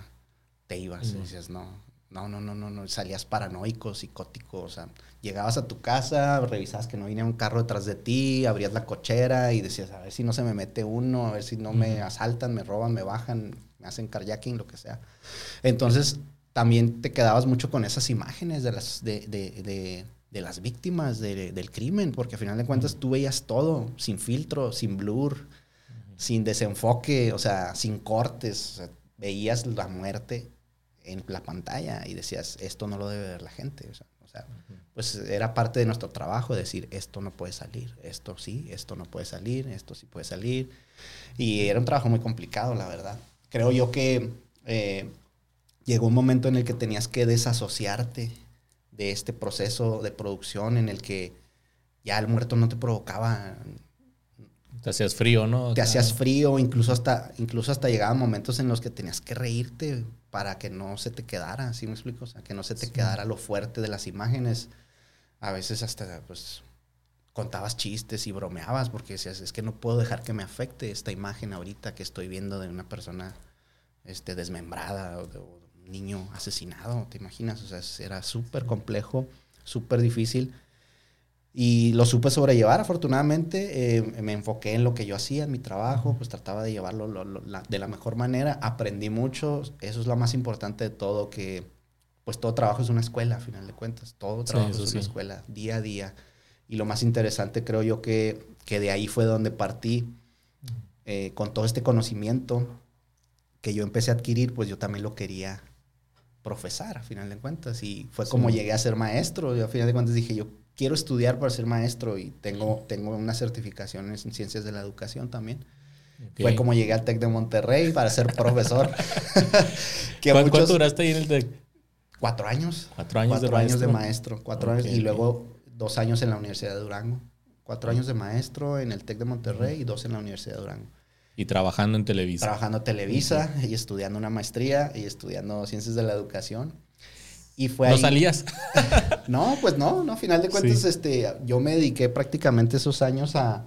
Speaker 1: te ibas y decías, no, no, no, no, no, no. Salías paranoico, psicótico. O sea, llegabas a tu casa, revisabas que no viniera un carro detrás de ti, abrías la cochera y decías, a ver si no se me mete uno, a ver si no me asaltan, me roban, me bajan, hacen carjacking, lo que sea. Entonces, también te quedabas mucho con esas imágenes de las, de, de, de, de las víctimas de- del crimen, porque al final de cuentas tú veías todo, sin filtro, sin blur, sin desenfoque, o sea, sin cortes. veías la muerte en la pantalla y decías, esto no lo debe ver la gente. O sea, pues era parte de nuestro trabajo decir, esto no puede salir, esto sí, esto no puede salir, esto sí puede salir. Y era un trabajo muy complicado, la verdad. Creo yo que eh, llegó un momento en el que tenías que desasociarte de este proceso de producción en el que ya el muerto no te provocaba,
Speaker 2: Te hacías frío, ¿no?
Speaker 1: te hacías frío, incluso hasta, incluso hasta llegaban momentos en los que tenías que reírte para que no se te quedara, ¿sí me explico? O sea, que no se te
Speaker 2: Sí.
Speaker 1: quedara lo fuerte de las imágenes. A veces hasta, pues, contabas chistes y bromeabas porque decías, es que no puedo dejar que me afecte esta imagen ahorita que estoy viendo de una persona este, desmembrada o de, o de un niño asesinado, ¿te imaginas? O sea, era súper complejo, súper difícil. Y lo supe sobrellevar, afortunadamente. eh, me enfoqué en lo que yo hacía, en mi trabajo, pues trataba de llevarlo lo- lo- la- de la mejor manera. Aprendí mucho, eso es lo más importante de todo, que pues todo trabajo es una escuela, a final de cuentas. Todo trabajo es una
Speaker 2: sí.
Speaker 1: escuela, día a día. Y lo más interesante creo yo que, que de ahí fue donde partí eh, con todo este conocimiento que yo empecé a adquirir, pues yo también lo quería profesar, a final de cuentas. Y fue
Speaker 2: Sí.
Speaker 1: como llegué a ser maestro. Yo a final de cuentas dije, yo quiero estudiar para ser maestro y tengo, tengo unas certificaciones en ciencias de la educación también.
Speaker 2: Ok.
Speaker 1: Fue como llegué al TEC de Monterrey para ser profesor. que
Speaker 2: ¿Cuánto,
Speaker 1: muchos-
Speaker 2: duraste ahí en el TEC?
Speaker 1: Cuatro años.
Speaker 2: Cuatro años de
Speaker 1: cuatro años de
Speaker 2: maestro.
Speaker 1: maestro. Cuatro
Speaker 2: Ok,
Speaker 1: años. Y luego dos años en la Universidad de Durango. Cuatro años de maestro en el TEC de Monterrey y dos en la Universidad de Durango.
Speaker 2: Y trabajando en Televisa.
Speaker 1: Trabajando en Televisa y estudiando una maestría y estudiando ciencias de la educación. Y fue
Speaker 2: ¿No
Speaker 1: ahí-
Speaker 2: salías?
Speaker 1: No, pues no, no. A final de cuentas,
Speaker 2: Sí.
Speaker 1: este, yo me dediqué prácticamente esos años a,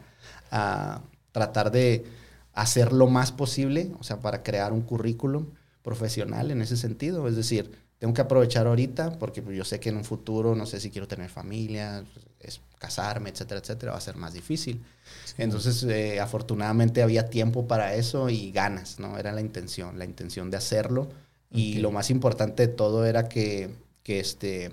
Speaker 1: a tratar de hacer lo más posible, o sea, para crear un currículum profesional en ese sentido. Es decir, tengo que aprovechar ahorita porque pues, yo sé que en un futuro, no sé si quiero tener familia, es casarme, etcétera, etcétera, va a ser más difícil. Entonces, eh, afortunadamente había tiempo para eso y ganas, ¿no? Era la intención, la intención de hacerlo. Y
Speaker 2: Ok.
Speaker 1: lo más importante de todo era que, que este,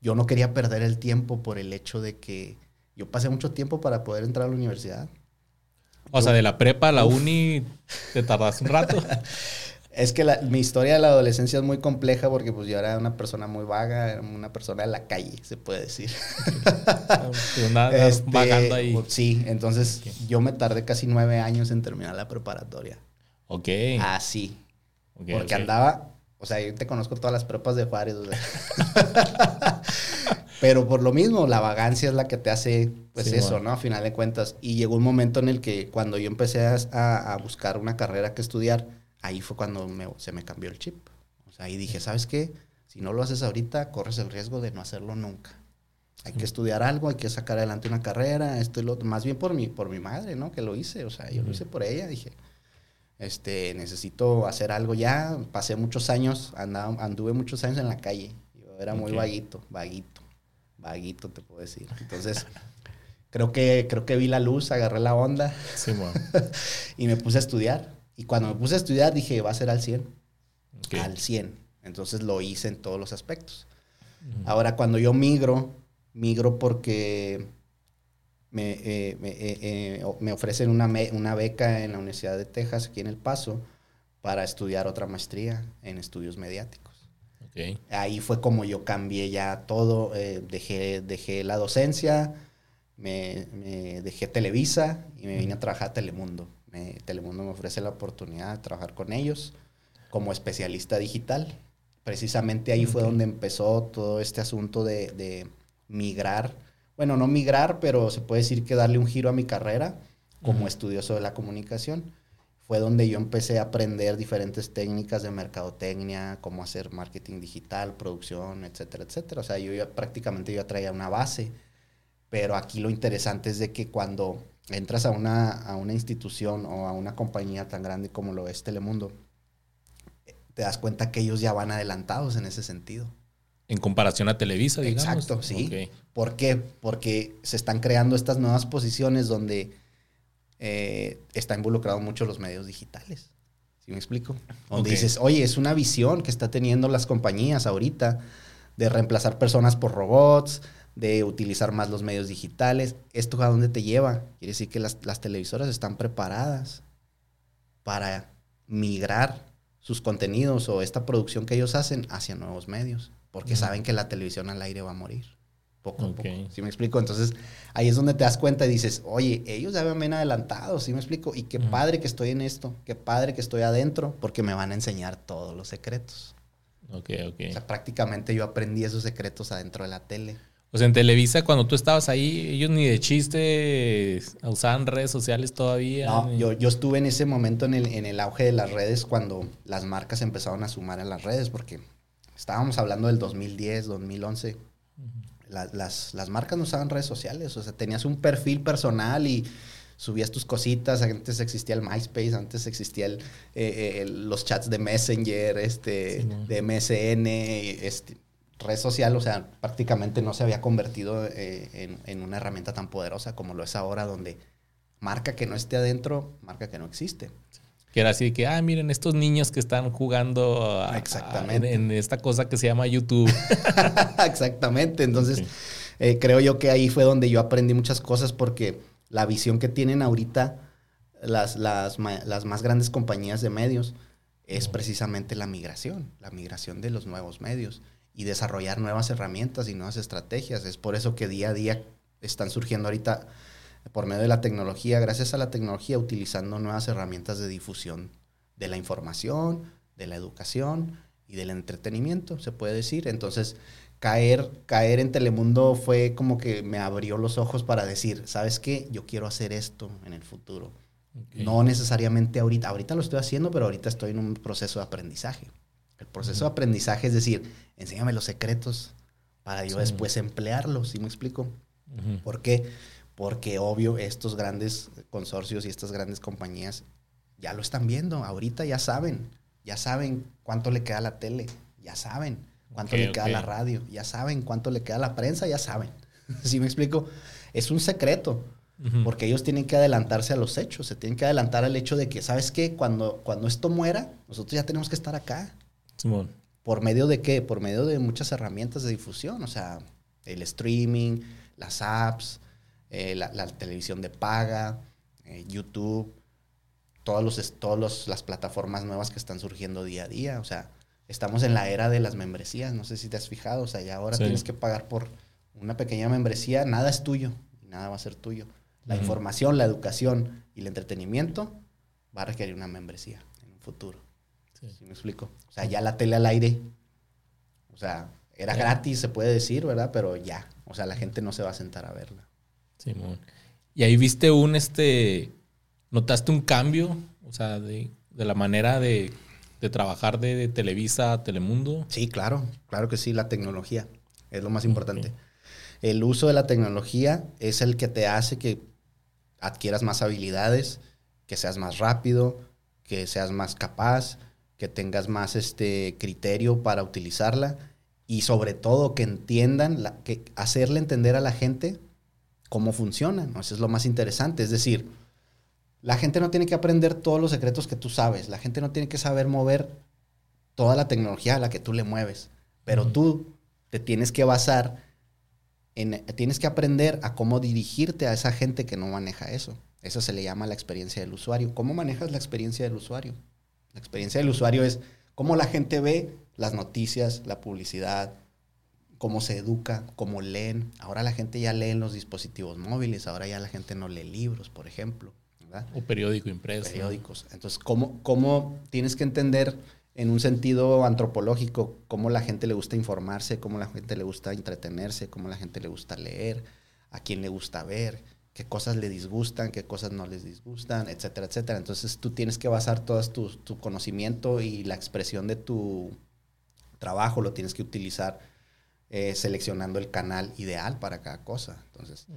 Speaker 1: yo no quería perder el tiempo por el hecho de que yo pasé mucho tiempo para poder entrar a la universidad.
Speaker 2: O sea, de la prepa a la
Speaker 1: Uf.
Speaker 2: uni te tardaste un rato.
Speaker 1: Es que la- mi historia de la adolescencia es muy compleja porque pues yo era una persona muy vaga, era una persona de la calle, se puede decir. Este,
Speaker 2: vagando ahí.
Speaker 1: Sí, entonces yo me tardé casi nueve años en terminar la preparatoria.
Speaker 2: Ok.
Speaker 1: Así. porque andaba O sea, yo te conozco todas las prepas de Juárez. Pero por lo mismo, la vagancia es la que te hace, pues eso, ¿no? A final de cuentas. Y llegó un momento en el que cuando yo empecé a, buscar una carrera que estudiar, ahí fue cuando se me cambió el chip. O sea, ahí dije, ¿sabes qué? Si no lo haces ahorita, corres el riesgo de no hacerlo nunca. Hay que estudiar algo, hay que sacar adelante una carrera, esto y lo más bien por mi, por mi madre, ¿no? Que lo hice, o sea, yo lo hice por ella, dije, este, necesito hacer algo ya, pasé muchos años, anduve muchos años en la calle, yo era muy vaguito, vaguito vaguito, te puedo decir. Entonces, creo que, creo que vi la luz, agarré la onda y me puse a estudiar. Y cuando me puse a estudiar dije, va a ser al 100. Al 100. Entonces lo hice en todos los aspectos. Ahora, cuando yo migro, migro porque me, eh, eh, eh, me, ofrecen una, una beca en la Universidad de Texas, aquí en El Paso, para estudiar otra maestría en estudios mediáticos. Ahí fue como yo cambié ya todo, dejé, dejé la docencia, me, dejé Televisa y me vine a trabajar a Telemundo. Telemundo me ofrece la oportunidad de trabajar con ellos como especialista digital. Precisamente ahí fue donde empezó todo este asunto de, migrar. Bueno, no migrar, pero se puede decir que darle un giro a mi carrera como estudioso de la comunicación fue donde yo empecé a aprender diferentes técnicas de mercadotecnia, cómo hacer marketing digital, producción, etcétera, etcétera. O sea, yo ya, prácticamente yo traía una base, pero aquí lo interesante es de que cuando entras a una, a una institución o a una compañía tan grande como lo es Telemundo, te das cuenta que ellos ya van adelantados en ese sentido.
Speaker 2: En comparación a Televisa, digamos.
Speaker 1: Exacto, sí. ¿Por qué? Porque se están creando estas nuevas posiciones donde eh, está involucrado mucho los medios digitales. ¿Sí me explico? Donde dices, oye, es una visión que está teniendo las compañías ahorita de reemplazar personas por robots, de utilizar más los medios digitales. ¿Esto a dónde te lleva? Quiere decir que las, las televisoras están preparadas para migrar sus contenidos o esta producción que ellos hacen hacia nuevos medios, porque saben que la televisión al aire va a morir poco a poco. ¿Sí me explico? Entonces, ahí es donde te das cuenta y dices, oye, ellos ya me han adelantado, ¿sí me explico? Y qué padre que estoy en esto, qué padre que estoy adentro, porque me van a enseñar todos los secretos.
Speaker 2: Ok, ok.
Speaker 1: O sea, prácticamente yo aprendí esos secretos adentro de la tele.
Speaker 2: O sea, en Televisa, cuando tú estabas ahí, ellos ni de chiste usaban redes sociales todavía.
Speaker 1: No, yo, yo estuve en ese momento en el, en el auge de las redes cuando las marcas empezaron a sumar en las redes, porque estábamos hablando del 2010, 2011 las, las, marcas no usaban redes sociales, o sea, tenías un perfil personal y subías tus cositas, antes existía el MySpace, antes existía el, eh, los chats de Messenger, este, de MSN, este, red social, o sea, prácticamente no se había convertido eh, en, en, una herramienta tan poderosa como lo es ahora, donde marca que no esté adentro, marca que no existe.
Speaker 2: Que era así que, ah, miren, estos niños que están jugando
Speaker 1: Exactamente.
Speaker 2: en, esta cosa que se llama YouTube.
Speaker 1: Exactamente. Entonces, eh, creo yo que ahí fue donde yo aprendí muchas cosas porque la visión que tienen ahorita las, las, las más grandes compañías de medios es precisamente la migración, la migración de los nuevos medios y desarrollar nuevas herramientas y nuevas estrategias. Es por eso que día a día están surgiendo ahorita por medio de la tecnología, gracias a la tecnología, utilizando nuevas herramientas de difusión de la información, de la educación y del entretenimiento, se puede decir. Entonces, caer, caer en Telemundo fue como que me abrió los ojos para decir, ¿sabes qué? Yo quiero hacer esto en el futuro. No necesariamente ahorita, ahorita lo estoy haciendo, pero ahorita estoy en un proceso de aprendizaje. El proceso de aprendizaje es decir, enséñame los secretos para yo después emplearlos, ¿sí me explico? ¿Por qué? porque obvio estos grandes consorcios y estas grandes compañías ya lo están viendo, ahorita ya saben, ya saben cuánto le queda a la tele, ya saben cuánto le queda a la radio, ya saben cuánto le queda a la prensa, ya saben. ¿Sí me explico? Es un secreto, porque ellos tienen que adelantarse a los hechos, se tienen que adelantar al hecho de que, ¿sabes qué? Cuando, cuando esto muera, nosotros ya tenemos que estar acá.
Speaker 2: Simón.
Speaker 1: ¿Por medio de qué? Por medio de muchas herramientas de difusión, o sea, el streaming, las apps, eh, la, televisión de paga, eh, YouTube, todas los, todos las plataformas nuevas que están surgiendo día a día. O sea, estamos en la era de las membresías, no sé si te has fijado, o sea, ya ahora tienes que pagar por una pequeña membresía, nada es tuyo nada va a ser tuyo. La información, la educación y el entretenimiento va a requerir una membresía en un futuro. Sí. me explico? O sea, ya la tele al aire, o sea, era gratis, se puede decir, ¿verdad? Pero ya, o sea, la gente no se va a sentar a verla.
Speaker 2: Simón. y ahí viste un, este, notaste un cambio, o sea, de, la manera de, trabajar de, Televisa a Telemundo.
Speaker 1: Sí, claro, claro que sí, la tecnología es lo más importante. El uso de la tecnología es el que te hace que adquieras más habilidades, que seas más rápido, que seas más capaz, que tengas más este criterio para utilizarla y sobre todo que entiendan, la, que hacerle entender a la gente cómo funciona. Eso es lo más interesante. Es decir, la gente no tiene que aprender todos los secretos que tú sabes. La gente no tiene que saber mover toda la tecnología a la que tú le mueves. Pero tú te tienes que basar en, tienes que aprender a cómo dirigirte a esa gente que no maneja eso. Eso se le llama la experiencia del usuario. ¿Cómo manejas la experiencia del usuario? La experiencia del usuario es cómo la gente ve las noticias, la publicidad, cómo se educa, cómo leen. Ahora la gente ya lee en los dispositivos móviles, ahora ya la gente no lee libros, por ejemplo.
Speaker 2: O periódico impreso.
Speaker 1: Periódicos. Entonces, ¿cómo, ¿cómo tienes que entender en un sentido antropológico cómo la gente le gusta informarse, cómo la gente le gusta entretenerse, cómo la gente le gusta leer, a quién le gusta ver? Qué cosas le disgustan, qué cosas no les disgustan, etcétera, etcétera. Entonces tú tienes que basar todo tu, tu conocimiento y la expresión de tu trabajo, lo tienes que utilizar eh, seleccionando el canal ideal para cada cosa. Entonces,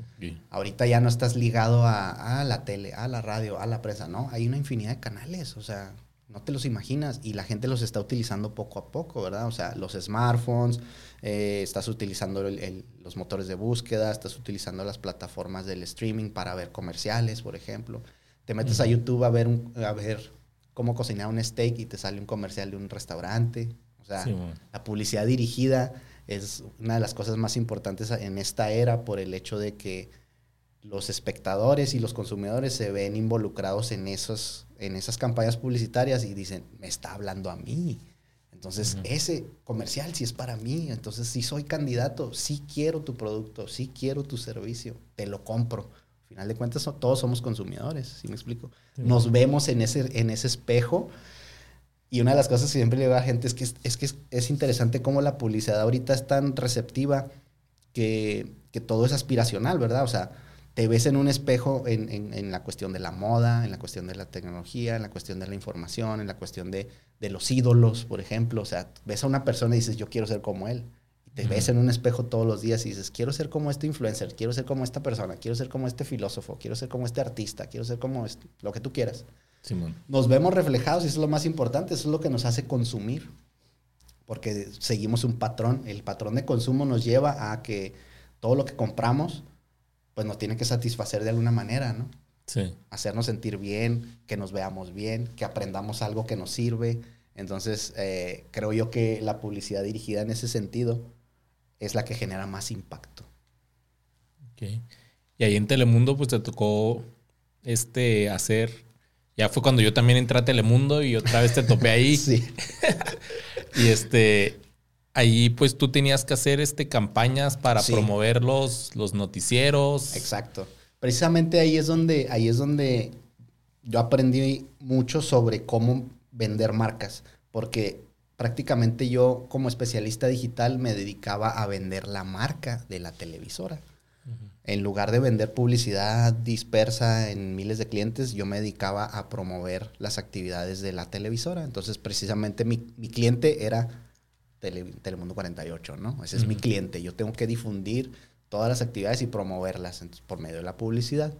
Speaker 1: ahorita ya no estás ligado a, a, la tele, a la radio, a la prensa, ¿no? Hay una infinidad de canales, o sea, no te los imaginas y la gente los está utilizando poco a poco, ¿verdad? O sea, los smartphones, eh, estás utilizando los motores de búsqueda, estás utilizando las plataformas del streaming para ver comerciales, por ejemplo. Te metes a YouTube a ver, a ver cómo cocinar un steak y te sale un comercial de un restaurante. O sea, la publicidad dirigida es una de las cosas más importantes en esta era por el hecho de que los espectadores y los consumidores se ven involucrados en, esos, en esas campañas publicitarias y dicen, me está hablando a mí. Entonces, ese comercial sí es para mí. Entonces, si soy candidato, sí quiero tu producto, sí quiero tu servicio, te lo compro. Al final de cuentas, todos somos consumidores, ¿sí me explico? Nos vemos en ese, en ese espejo. Y una de las cosas que siempre le digo a la gente es que es, que es, interesante cómo la publicidad ahorita es tan receptiva que, que todo es aspiracional, ¿verdad? O sea, te ves en un espejo en, la cuestión de la moda, en la cuestión de la tecnología, en la cuestión de la información, en la cuestión de, los ídolos, por ejemplo. O sea, ves a una persona y dices, yo quiero ser como él. Y te ves en un espejo todos los días y dices, quiero ser como este influencer, quiero ser como esta persona, quiero ser como este filósofo, quiero ser como este artista, quiero ser como lo que tú quieras. Nos vemos reflejados y eso es lo más importante, eso es lo que nos hace consumir. Porque seguimos un patrón. El patrón de consumo nos lleva a que todo lo que compramos pues nos tiene que satisfacer de alguna manera, ¿no? Sí. Hacernos sentir bien, que nos veamos bien, que aprendamos algo que nos sirve. Entonces, eh, creo yo que la publicidad dirigida en ese sentido es la que genera más impacto.
Speaker 2: Okay. Y ahí en Telemundo, pues te tocó este hacer. Ya fue cuando yo también entré a Telemundo y otra vez te topé ahí. sí. y este ahí pues tú tenías que hacer este campañas para promover los, noticieros.
Speaker 1: Exacto. Precisamente ahí es donde, ahí es donde yo aprendí mucho sobre cómo vender marcas, porque prácticamente yo como especialista digital me dedicaba a vender la marca de la televisora. En lugar de vender publicidad dispersa en miles de clientes, yo me dedicaba a promover las actividades de la televisora. Entonces, precisamente mi, mi cliente era Telemundo 48, ¿no? Ese es mi cliente. Yo tengo que difundir todas las actividades y promoverlas por medio de la publicidad.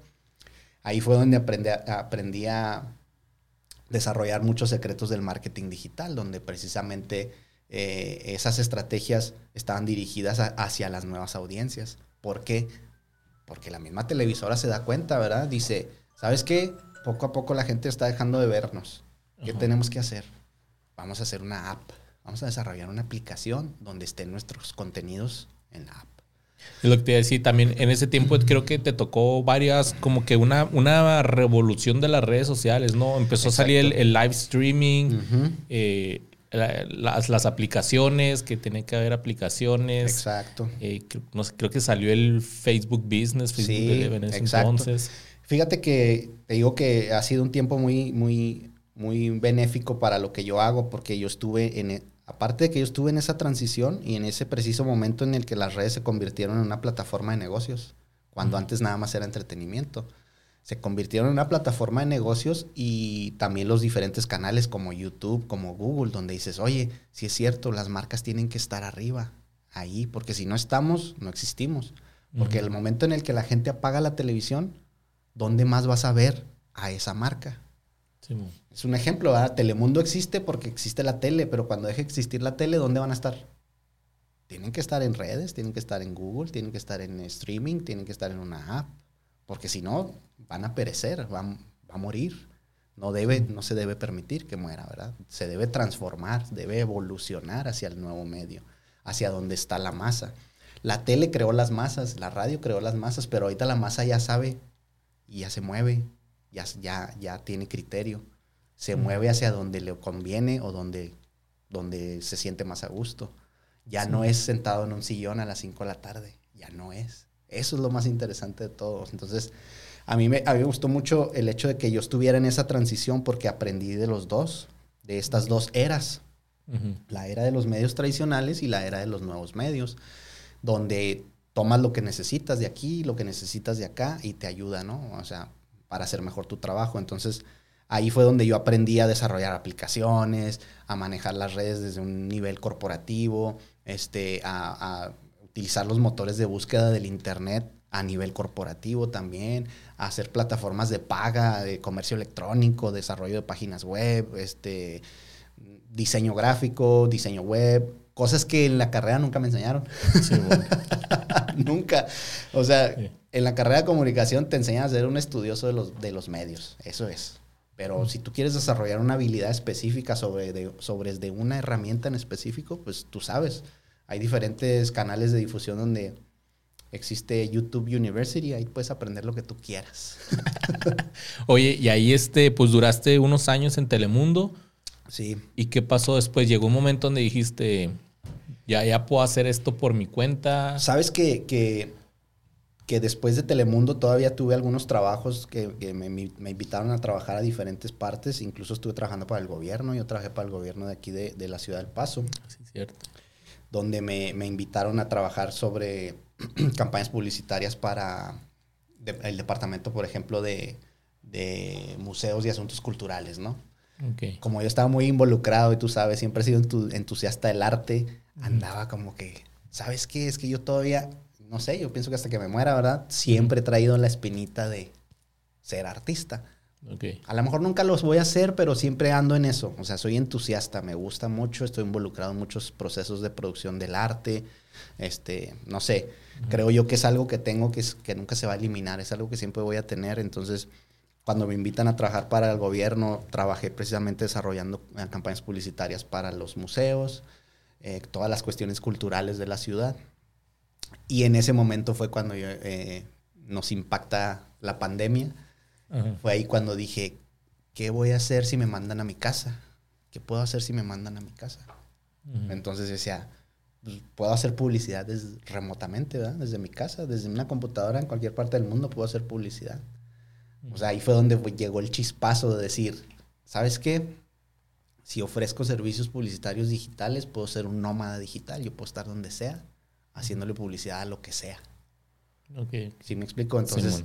Speaker 1: Ahí fue donde aprendí a, aprendí a desarrollar muchos secretos del marketing digital, donde precisamente eh, esas estrategias estaban dirigidas hacia las nuevas audiencias. ¿Por qué? Porque la misma televisora se da cuenta, ¿verdad? Dice, ¿sabes qué? Poco a poco la gente está dejando de vernos. ¿Qué tenemos que hacer? Vamos a hacer una app vamos a desarrollar una aplicación donde estén nuestros contenidos en la app.
Speaker 2: Es lo que te decía, también en ese tiempo creo que te tocó varias, como que una, una revolución de las redes sociales, ¿no? Empezó a salir el, live streaming, eh, las, las, aplicaciones, que tiene que haber aplicaciones.
Speaker 1: Exacto.
Speaker 2: Eh, no sé, creo que salió el Facebook Business, Facebook sí,
Speaker 1: en ese entonces. Fíjate que te digo que ha sido un tiempo muy, muy, muy benéfico para lo que yo hago, porque yo estuve en, e, aparte de que yo estuve en esa transición y en ese preciso momento en el que las redes se convirtieron en una plataforma de negocios, cuando antes nada más era entretenimiento. Se convirtieron en una plataforma de negocios y también los diferentes canales como YouTube, como Google, donde dices, oye, si es cierto, las marcas tienen que estar arriba, ahí, porque si no estamos, no existimos. Porque el momento en el que la gente apaga la televisión, ¿dónde más vas a ver a esa marca? Es un ejemplo, ¿verdad? Telemundo existe porque existe la tele, pero cuando deje de existir la tele, ¿dónde van a estar? Tienen que estar en redes, tienen que estar en Google, tienen que estar en streaming, tienen que estar en una app, porque si no, van a perecer, van, va a morir. No, debe, no se debe permitir que muera, ¿verdad? Se debe transformar, debe evolucionar hacia el nuevo medio, hacia donde está la masa. La tele creó las masas, la radio creó las masas, pero ahorita la masa ya sabe y ya se mueve, ya, ya, ya tiene criterio. Se mueve hacia donde le conviene o donde, donde se siente más a gusto. Ya no es sentado en un sillón a las 5 de la tarde, ya no es. Eso es lo más interesante de todo. Entonces, a mí, me, a mí me gustó mucho el hecho de que yo estuviera en esa transición porque aprendí de los dos, de estas dos eras. La era de los medios tradicionales y la era de los nuevos medios, donde tomas lo que necesitas de aquí, lo que necesitas de acá y te ayuda, ¿no? O sea, para hacer mejor tu trabajo. Entonces, ahí fue donde yo aprendí a desarrollar aplicaciones, a manejar las redes desde un nivel corporativo, este, a, utilizar los motores de búsqueda del Internet a nivel corporativo también, a hacer plataformas de paga, de comercio electrónico, desarrollo de páginas web, este, diseño gráfico, diseño web, cosas que en la carrera nunca me enseñaron. nunca. O sea, en la carrera de comunicación te enseñan a ser un estudioso de los, de los medios, eso es. Pero si tú quieres desarrollar una habilidad específica sobre de, sobre de una herramienta en específico, pues tú sabes. Hay diferentes canales de difusión donde existe YouTube University, ahí puedes aprender lo que tú quieras.
Speaker 2: Oye, y ahí este, pues duraste unos años en Telemundo.
Speaker 1: Sí.
Speaker 2: ¿Y qué pasó después? Llegó un momento donde dijiste, ya, ya puedo hacer esto por mi cuenta.
Speaker 1: Sabes que, que que después de Telemundo todavía tuve algunos trabajos que, me, invitaron a trabajar a diferentes partes. Incluso estuve trabajando para el gobierno. Yo trabajé para el gobierno de aquí de, la ciudad del Paso.
Speaker 2: Sí, cierto.
Speaker 1: Donde me, invitaron a trabajar sobre campañas publicitarias para el departamento, por ejemplo, de, museos y asuntos culturales, ¿no? Como yo estaba muy involucrado y tú sabes, siempre he sido entusiasta del arte, andaba como que, ¿sabes qué? Es que yo todavía no sé, yo pienso que hasta que me muera, ¿verdad? Siempre he traído la espinita de ser artista.
Speaker 2: Okay.
Speaker 1: A lo mejor nunca los voy a hacer, pero siempre ando en eso. O sea, soy entusiasta, me gusta mucho, estoy involucrado en muchos procesos de producción del arte. Este, no sé, creo yo que es algo que tengo que, que nunca se va a eliminar, es algo que siempre voy a tener. Entonces, cuando me invitan a trabajar para el gobierno, trabajé precisamente desarrollando eh, campañas publicitarias para los museos, eh, todas las cuestiones culturales de la ciudad. Y en ese momento fue cuando eh, nos impacta la pandemia. Fue ahí cuando dije, ¿qué voy a hacer si me mandan a mi casa? ¿Qué puedo hacer si me mandan a mi casa? Entonces decía, pues, puedo hacer publicidad remotamente, ¿verdad? Desde mi casa, desde una computadora en cualquier parte del mundo puedo hacer publicidad. O sea, ahí fue donde llegó el chispazo de decir, ¿sabes qué? Si ofrezco servicios publicitarios digitales, puedo ser un nómada digital, yo puedo estar donde sea haciéndole publicidad a lo que sea.
Speaker 2: Ok.
Speaker 1: ¿Sí me explico? Entonces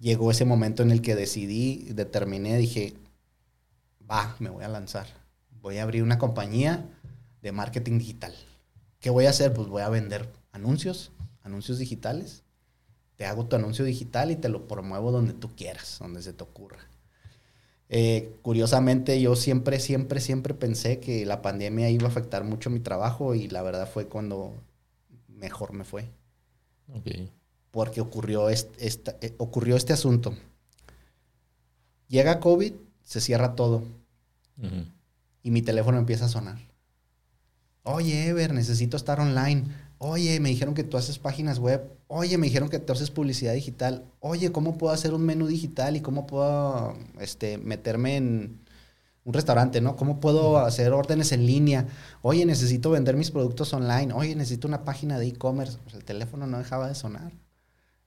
Speaker 1: llegó ese momento en el que decidí, determiné, dije, va, me voy a lanzar. Voy a abrir una compañía de marketing digital. ¿Qué voy a hacer? Pues voy a vender anuncios, anuncios digitales. Te hago tu anuncio digital y te lo promuevo donde tú quieras, donde se te ocurra. Eh, curiosamente, yo siempre, siempre, siempre pensé que la pandemia iba a afectar mucho mi trabajo y la verdad fue cuando mejor me fue. Porque ocurrió este, eh, ocurrió este asunto. Llega COVID, se cierra todo. Y mi teléfono empieza a sonar. Oye, Ever, necesito estar online. Oye, me dijeron que tú haces páginas web. Oye, me dijeron que tú haces publicidad digital. Oye, ¿cómo puedo hacer un menú digital y cómo puedo este, meterme en, un restaurante, ¿no? ¿Cómo puedo hacer órdenes en línea? Oye, necesito vender mis productos online. Oye, necesito una página de e-commerce. Pues el teléfono no dejaba de sonar.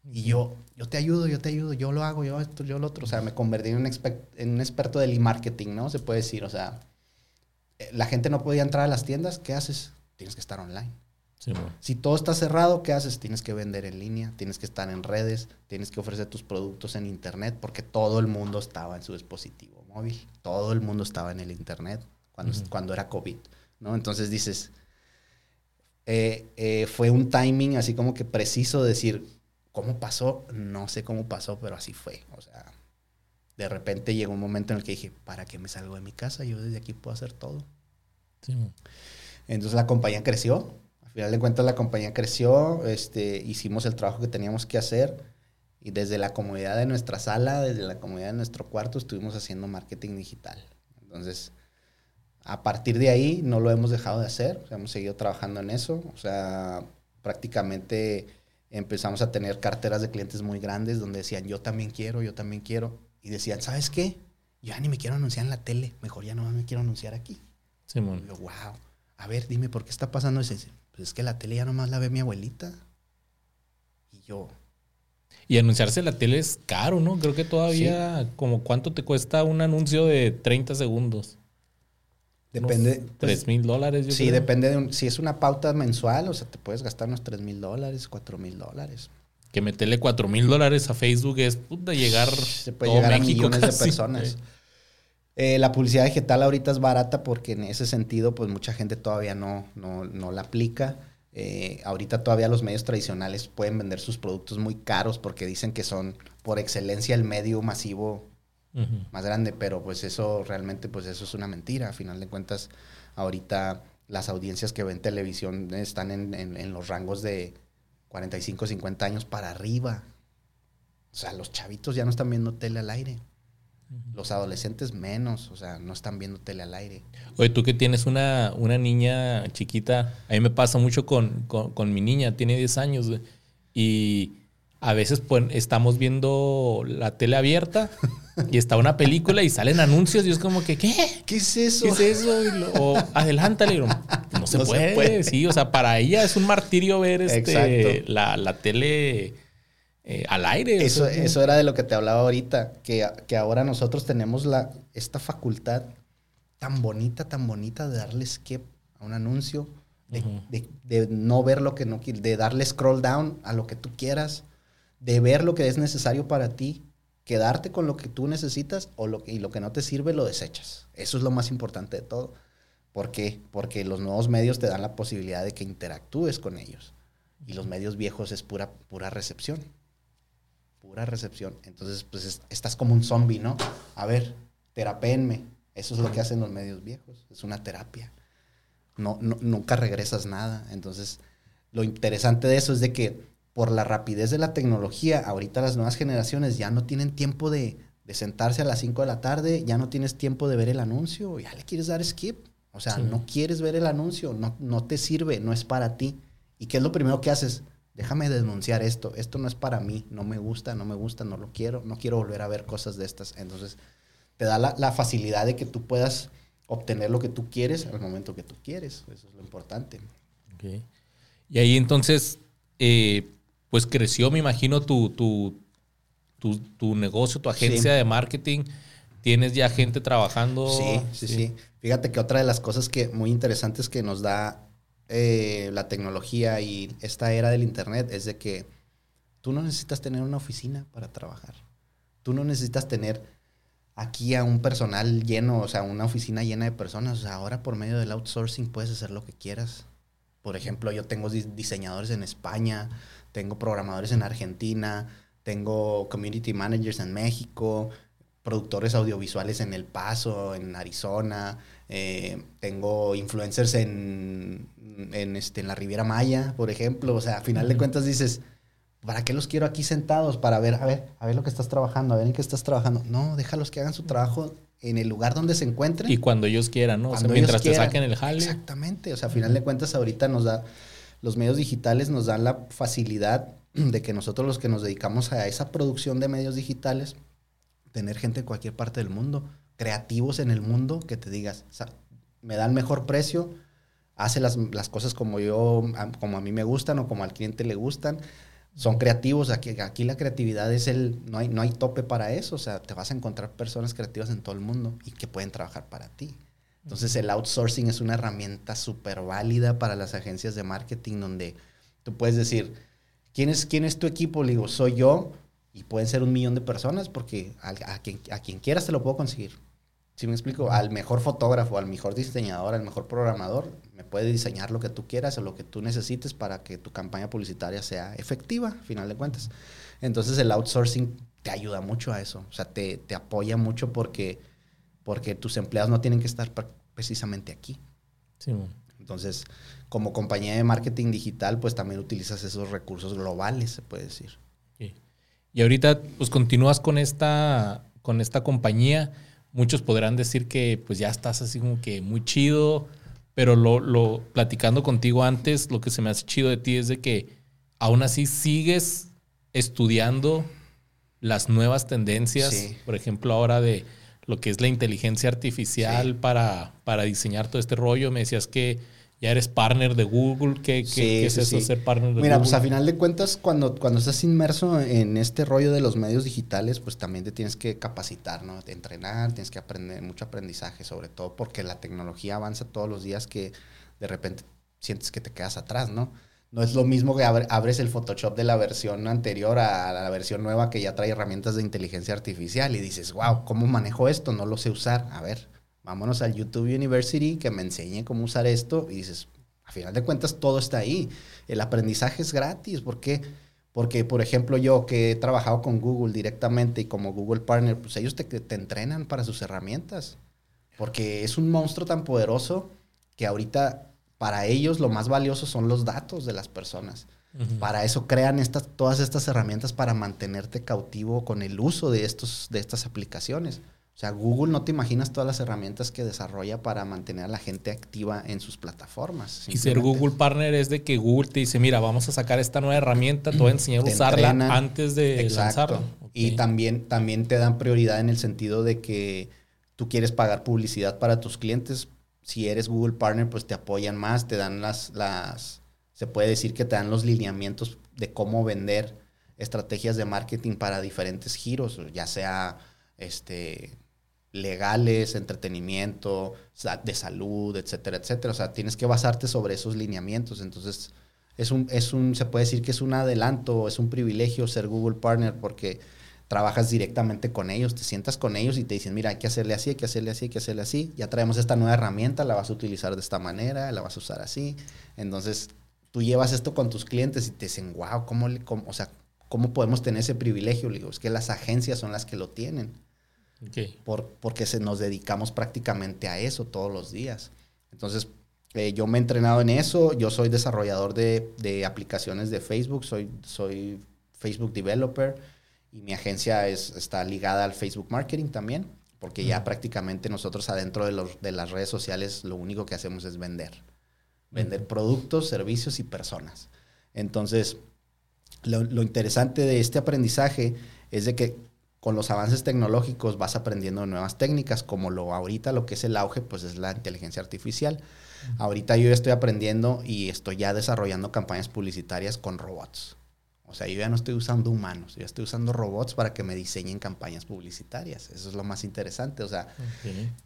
Speaker 1: Y yo, yo te ayudo, yo te ayudo, yo lo hago, yo esto, yo lo otro. O sea, me convertí en un, en un experto del e-marketing, ¿no? Se puede decir, o sea, eh, la gente no podía entrar a las tiendas, ¿qué haces? Tienes que estar online. Si todo está cerrado, ¿qué haces? Tienes que vender en línea, tienes que estar en redes, tienes que ofrecer tus productos en internet, porque todo el mundo estaba en su dispositivo móvil, todo el mundo estaba en el internet cuando, cuando era COVID, ¿no? Entonces dices, eh, eh, fue un timing así como que preciso decir, ¿cómo pasó? No sé cómo pasó, pero así fue. O sea, de repente llegó un momento en el que dije, ¿para qué me salgo de mi casa? Yo desde aquí puedo hacer todo. Entonces la compañía creció, final de cuentas la compañía creció, este, hicimos el trabajo que teníamos que hacer y desde la comodidad de nuestra sala, desde la comodidad de nuestro cuarto, estuvimos haciendo marketing digital. Entonces, a partir de ahí no lo hemos dejado de hacer, hemos seguido trabajando en eso, o sea, prácticamente empezamos a tener carteras de clientes muy grandes donde decían, yo también quiero, yo también quiero, y decían, ¿sabes qué? Yo ya ni me quiero anunciar en la tele, mejor ya no me quiero anunciar aquí.
Speaker 2: Simón.
Speaker 1: Yo, wow, a ver, dime, ¿por qué está pasando eso? pues es que la tele ya nomás la ve mi abuelita. Y yo.
Speaker 2: Y anunciarse en la tele es caro, ¿no? Creo que todavía, como cuánto te cuesta un anuncio de 30 segundos.
Speaker 1: Depende.
Speaker 2: Pues, ¿Tres mil dólares?
Speaker 1: sí, depende de si es una pauta mensual, o sea, te puedes gastar unos tres mil dólares, cuatro mil dólares.
Speaker 2: Que meterle cuatro mil dólares a Facebook es puta llegar.
Speaker 1: Se puede llegar a millones de personas. Eh, la publicidad digital ahorita es barata porque en ese sentido, pues mucha gente todavía no, no, la aplica. Eh, ahorita todavía los medios tradicionales pueden vender sus productos muy caros porque dicen que son por excelencia el medio masivo más grande, pero pues eso realmente, pues eso es una mentira. A final de cuentas, ahorita las audiencias que ven televisión están en, en los rangos de 45, 50 años para arriba. O sea, los chavitos ya no están viendo tele al aire. Los adolescentes menos, o sea, no están viendo tele al aire.
Speaker 2: Oye, tú que tienes una, una niña chiquita, a mí me pasa mucho con, mi niña, tiene 10 años, y a veces pues, estamos viendo la tele abierta y está una película y salen anuncios y es como que, ¿qué?
Speaker 1: ¿Qué es eso?
Speaker 2: ¿Qué es eso? o adelántale. No, se, puede. Sí, o sea, para ella es un martirio ver este, la, la tele eh, al aire.
Speaker 1: Eso, eso era de lo que te hablaba ahorita, que, que ahora nosotros tenemos la, esta facultad tan bonita, tan bonita de darle skip a un anuncio, de, no ver lo que no de darle scroll down a lo que tú quieras, de ver lo que es necesario para ti, quedarte con lo que tú necesitas o lo, y lo que no te sirve lo desechas. Eso es lo más importante de todo. ¿Por qué? Porque los nuevos medios te dan la posibilidad de que interactúes con ellos. Y los medios viejos es pura, pura recepción pura recepción. Entonces, pues estás como un zombie, ¿no? A ver, terapéenme. Eso es lo que hacen los medios viejos. Es una terapia. No, nunca regresas nada. Entonces, lo interesante de eso es de que por la rapidez de la tecnología, ahorita las nuevas generaciones ya no tienen tiempo de, sentarse a las 5 de la tarde, ya no tienes tiempo de ver el anuncio, ya le quieres dar skip. O sea, no quieres ver el anuncio, no, no te sirve, no es para ti. ¿Y qué es lo primero que haces? Déjame denunciar esto, esto no es para mí, no me gusta, no me gusta, no lo quiero, no quiero volver a ver cosas de estas. Entonces, te da la, facilidad de que tú puedas obtener lo que tú quieres al momento que tú quieres. Eso es lo importante.
Speaker 2: Y ahí entonces, eh, pues creció, me imagino, tu, tu, tu, negocio, tu agencia de marketing. ¿Tienes ya gente trabajando?
Speaker 1: Sí, sí, sí, sí. Fíjate que otra de las cosas que muy interesantes que nos da eh, la tecnología y esta era del Internet es de que tú no necesitas tener una oficina para trabajar. Tú no necesitas tener aquí a un personal lleno, o sea, una oficina llena de personas. Ahora por medio del outsourcing puedes hacer lo que quieras. Por ejemplo, yo tengo diseñadores en España, tengo programadores en Argentina, tengo community managers en México, productores audiovisuales en El Paso, en Arizona, eh, tengo influencers en, en, este, en la Riviera Maya, por ejemplo. O sea, a final de cuentas dices, ¿para qué los quiero aquí sentados? Para ver, a ver, a ver lo que estás trabajando, a ver en qué estás trabajando. No, déjalos que hagan su trabajo en el lugar donde se encuentren.
Speaker 2: Y cuando ellos quieran, ¿no? O sea, mientras te saquen el jale.
Speaker 1: Exactamente. O sea, a final de cuentas, ahorita nos da, los medios digitales nos dan la facilidad de que nosotros los que nos dedicamos a esa producción de medios digitales, tener gente de cualquier parte del mundo creativos en el mundo que te digas, me dan mejor precio, hace las, cosas como yo, como a mí me gustan o como al cliente le gustan, son creativos. Aquí, aquí la creatividad es el, no hay, no hay tope para eso. O sea, te vas a encontrar personas creativas en todo el mundo y que pueden trabajar para ti. Entonces el outsourcing es una herramienta súper válida para las agencias de marketing donde tú puedes decir, ¿quién es, quién es tu equipo? Le digo, soy yo y pueden ser un millón de personas porque a, quien, a quien quieras te lo puedo conseguir. Si me explico, al mejor fotógrafo, al mejor diseñador, al mejor programador, me puede diseñar lo que tú quieras o lo que tú necesites para que tu campaña publicitaria sea efectiva, a final de cuentas. Entonces el outsourcing te ayuda mucho a eso, o sea, te, te apoya mucho porque porque tus empleados no tienen que estar precisamente aquí. Sí. Entonces, como compañía de marketing digital, pues también utilizas esos recursos globales, se puede decir.
Speaker 2: Y ahorita, pues continúas con esta, con esta compañía. Muchos podrán decir que pues ya estás así como que muy chido, pero lo, lo platicando contigo antes, lo que se me hace chido de ti es de que aún así sigues estudiando las nuevas tendencias, por ejemplo, ahora de lo que es la inteligencia artificial para, para diseñar todo este rollo. Me decías que ya eres partner de Google. ¿Qué, es eso, ser partner de
Speaker 1: Google? Mira, pues a final de cuentas, cuando, cuando estás inmerso en este rollo de los medios digitales, pues también te tienes que capacitar, ¿no? entrenar, tienes que aprender mucho aprendizaje, sobre todo porque la tecnología avanza todos los días que de repente sientes que te quedas atrás, ¿no? No es lo mismo que abres el Photoshop de la versión anterior a la versión nueva que ya trae herramientas de inteligencia artificial y dices, wow, ¿cómo manejo esto? No lo sé usar. A ver, vámonos al YouTube University que me enseñe cómo usar esto y dices, a final de cuentas todo está ahí. El aprendizaje es gratis. ¿Por qué? Porque, por ejemplo, yo que he trabajado con Google directamente y como Google Partner, pues ellos te, te entrenan para sus herramientas. Porque es un monstruo tan poderoso que ahorita para ellos lo más valioso son los datos de las personas. Para eso crean estas, todas estas herramientas para mantenerte cautivo con el uso de, estos, de estas aplicaciones. O sea, Google no te imaginas todas las herramientas que desarrolla para mantener a la gente activa en sus plataformas.
Speaker 2: Y ser Google Partner es de que Google te dice, mira, vamos a sacar esta nueva herramienta, te voy a enseñar a usarla antes de Exacto.
Speaker 1: Y también, también te dan prioridad en el sentido de que tú quieres pagar publicidad para tus clientes, si eres Google Partner, pues te apoyan más, te dan las, las, se puede decir que te dan los lineamientos de cómo vender estrategias de marketing para diferentes giros, ya sea este, legales, entretenimiento, de salud, etcétera, etcétera. O sea, tienes que basarte sobre esos lineamientos. Entonces, es un, es un, se puede decir que es un adelanto, es un privilegio ser Google Partner porque trabajas directamente con ellos, te sientas con ellos y te dicen, mira, hay que hacerle así, hay que hacerle así, hay que hacerle así. Ya traemos esta nueva herramienta, la vas a utilizar de esta manera, la vas a usar así. Entonces, tú llevas esto con tus clientes y te dicen, wow, ¿cómo, o sea, ¿cómo podemos tener ese privilegio? Le digo, es que las agencias son las que lo tienen. Por, porque se nos dedicamos prácticamente a eso todos los días. Entonces, eh, yo me he entrenado en eso, yo soy desarrollador de, de aplicaciones de Facebook, soy, soy Facebook Developer y mi agencia es, está ligada al Facebook Marketing también, porque ya prácticamente nosotros adentro de, los, de las redes sociales lo único que hacemos es vender. Vender productos, servicios y personas. Entonces, lo, lo, interesante de este aprendizaje es de que con los avances tecnológicos vas aprendiendo nuevas técnicas, como lo ahorita lo que es el auge, pues es la inteligencia artificial. Ahorita yo estoy aprendiendo y estoy ya desarrollando campañas publicitarias con robots. O sea, yo ya no estoy usando humanos, yo estoy usando robots para que me diseñen campañas publicitarias. Eso es lo más interesante. O sea,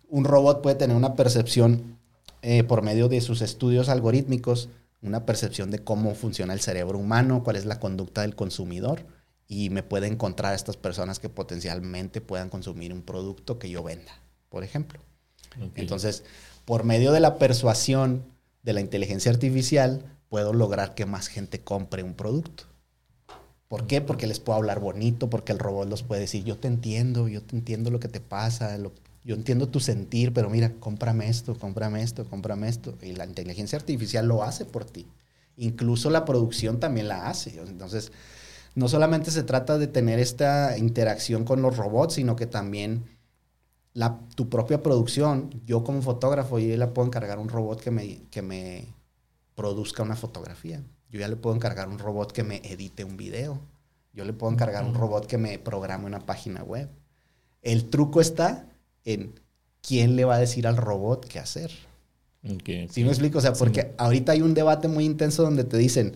Speaker 1: un robot puede tener una percepción eh, por medio de sus estudios algorítmicos, una percepción de cómo funciona el cerebro humano, cuál es la conducta del consumidor y me puede encontrar a estas personas que potencialmente puedan consumir un producto que yo venda, por ejemplo. Entonces, por medio de la persuasión de la inteligencia artificial, puedo lograr que más gente compre un producto. ¿Por qué? Porque les puedo hablar bonito, porque el robot los puede decir, yo te entiendo, yo te entiendo lo que te pasa, yo entiendo tu sentir, pero mira, cómprame esto, cómprame esto, cómprame esto. Y la inteligencia artificial lo hace por ti. Incluso la producción también la hace. Entonces, no solamente se trata de tener esta interacción con los robots, sino que también la, tu propia producción, yo como fotógrafo, yo le puedo encargar un robot que me, que me produzca una fotografía. Yo ya le puedo encargar un robot que me edite un video. Yo le puedo encargar un robot que me programe una página web. El truco está en quién le va a decir al robot qué hacer. ¿Sí me explico? O sea, porque ahorita hay un debate muy intenso donde te dicen,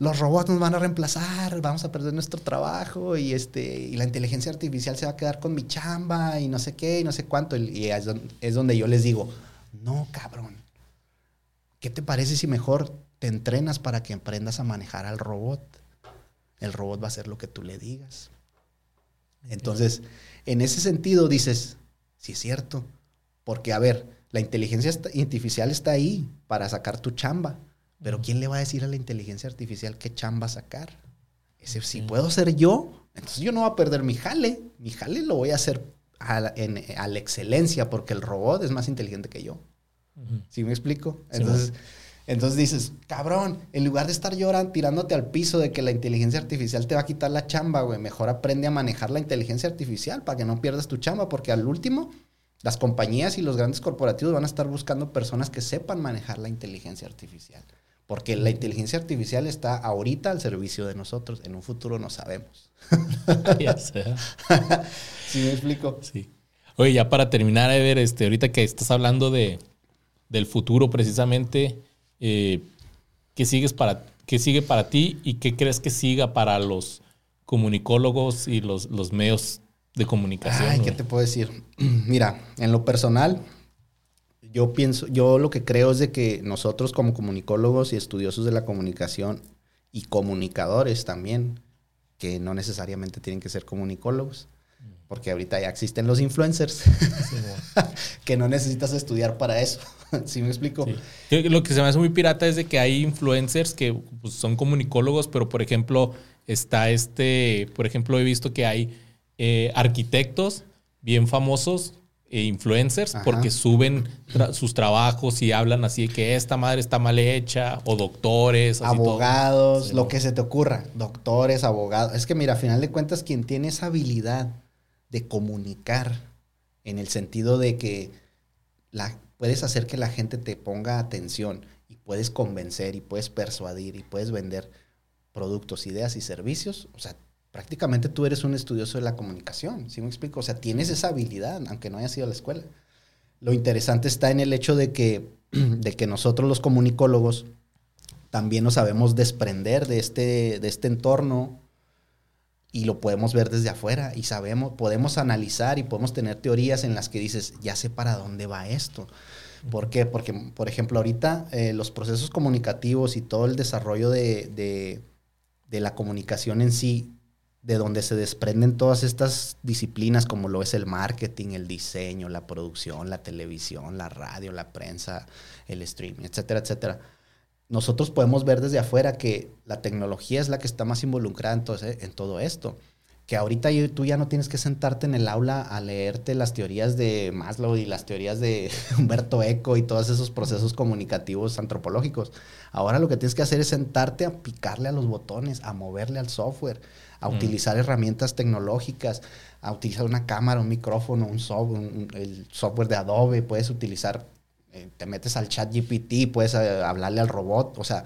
Speaker 1: los robots nos van a reemplazar, vamos a perder nuestro trabajo y, este, y la inteligencia artificial se va a quedar con mi chamba y no sé qué y no sé cuánto. Y es donde, es donde yo les digo, no, cabrón, ¿qué te parece si mejor te entrenas para que aprendas a manejar al robot? El robot va a hacer lo que tú le digas. Entonces, en ese sentido dices, sí es cierto, porque a ver, la inteligencia artificial está ahí para sacar tu chamba pero ¿quién le va a decir a la inteligencia artificial qué chamba sacar? Ese, Si puedo ser yo, entonces yo no voy a perder mi jale. Mi jale lo voy a hacer a la, excelencia porque el robot es más inteligente que yo. ¿Sí me explico? Entonces, entonces dices, cabrón, en lugar de estar llorando, tirándote al piso de que la inteligencia artificial te va a quitar la chamba, güey, mejor aprende a manejar la inteligencia artificial para que no pierdas tu chamba porque al último las compañías y los grandes corporativos van a estar buscando personas que sepan manejar la inteligencia artificial. Porque la inteligencia artificial está ahorita al servicio de nosotros. En un futuro no sabemos. ya sé. ¿Sí me explico?
Speaker 2: Sí. Oye, ya para terminar, Ever, este, ahorita que estás hablando de, del futuro precisamente, eh, ¿qué, sigues para, ¿qué sigue para ti y qué crees que siga para los comunicólogos y los, los medios de comunicación?
Speaker 1: Ay, ¿qué te puedo decir? Mira, en lo personal, yo pienso, yo lo que creo es de que nosotros como comunicólogos y estudiosos de la comunicación y comunicadores también, que no necesariamente tienen que ser comunicólogos, porque ahorita ya existen los influencers, que no necesitas estudiar para eso. ¿Sí me explico?
Speaker 2: Lo que se me hace muy pirata es de que hay influencers que pues, son comunicólogos, pero por ejemplo, está este, por ejemplo, he visto que hay eh, arquitectos bien famosos e influencers porque suben sus trabajos y hablan así que esta madre está mal hecha o doctores.
Speaker 1: abogados, lo que se te ocurra. Doctores, abogados. Es que mira, a final de cuentas, quien tiene esa habilidad de comunicar en el sentido de que la, puedes hacer que la gente te ponga atención y puedes convencer y puedes persuadir y puedes vender productos, ideas y servicios, o sea, prácticamente tú eres un estudioso de la comunicación, ¿sí me explico? O sea, tienes esa habilidad, aunque no hayas ido a la escuela. Lo interesante está en el hecho de que, de que nosotros los comunicólogos también nos sabemos desprender de este, de este entorno y lo podemos ver desde afuera y sabemos, podemos analizar y podemos tener teorías en las que dices, ya sé para dónde va esto. ¿Por qué? Porque, por ejemplo, ahorita eh, los procesos comunicativos y todo el desarrollo de, de la comunicación en sí de donde se desprenden todas estas disciplinas como lo es el marketing, el diseño, la producción, la televisión, la radio, la prensa, el streaming, etcétera, etcétera. Nosotros podemos ver desde afuera que la tecnología es la que está más involucrada en todo, esto. Que ahorita tú ya no tienes que sentarte en el aula a leerte las teorías de Maslow y las teorías de Humberto Eco y todos esos procesos comunicativos antropológicos. Ahora lo que tienes que hacer es sentarte a picarle a los botones, a moverle al software, a mm. utilizar herramientas tecnológicas, a utilizar una cámara, un micrófono, un, software, el software de Adobe, puedes utilizar, eh, te metes al chat GPT, puedes eh, hablarle al robot, o sea,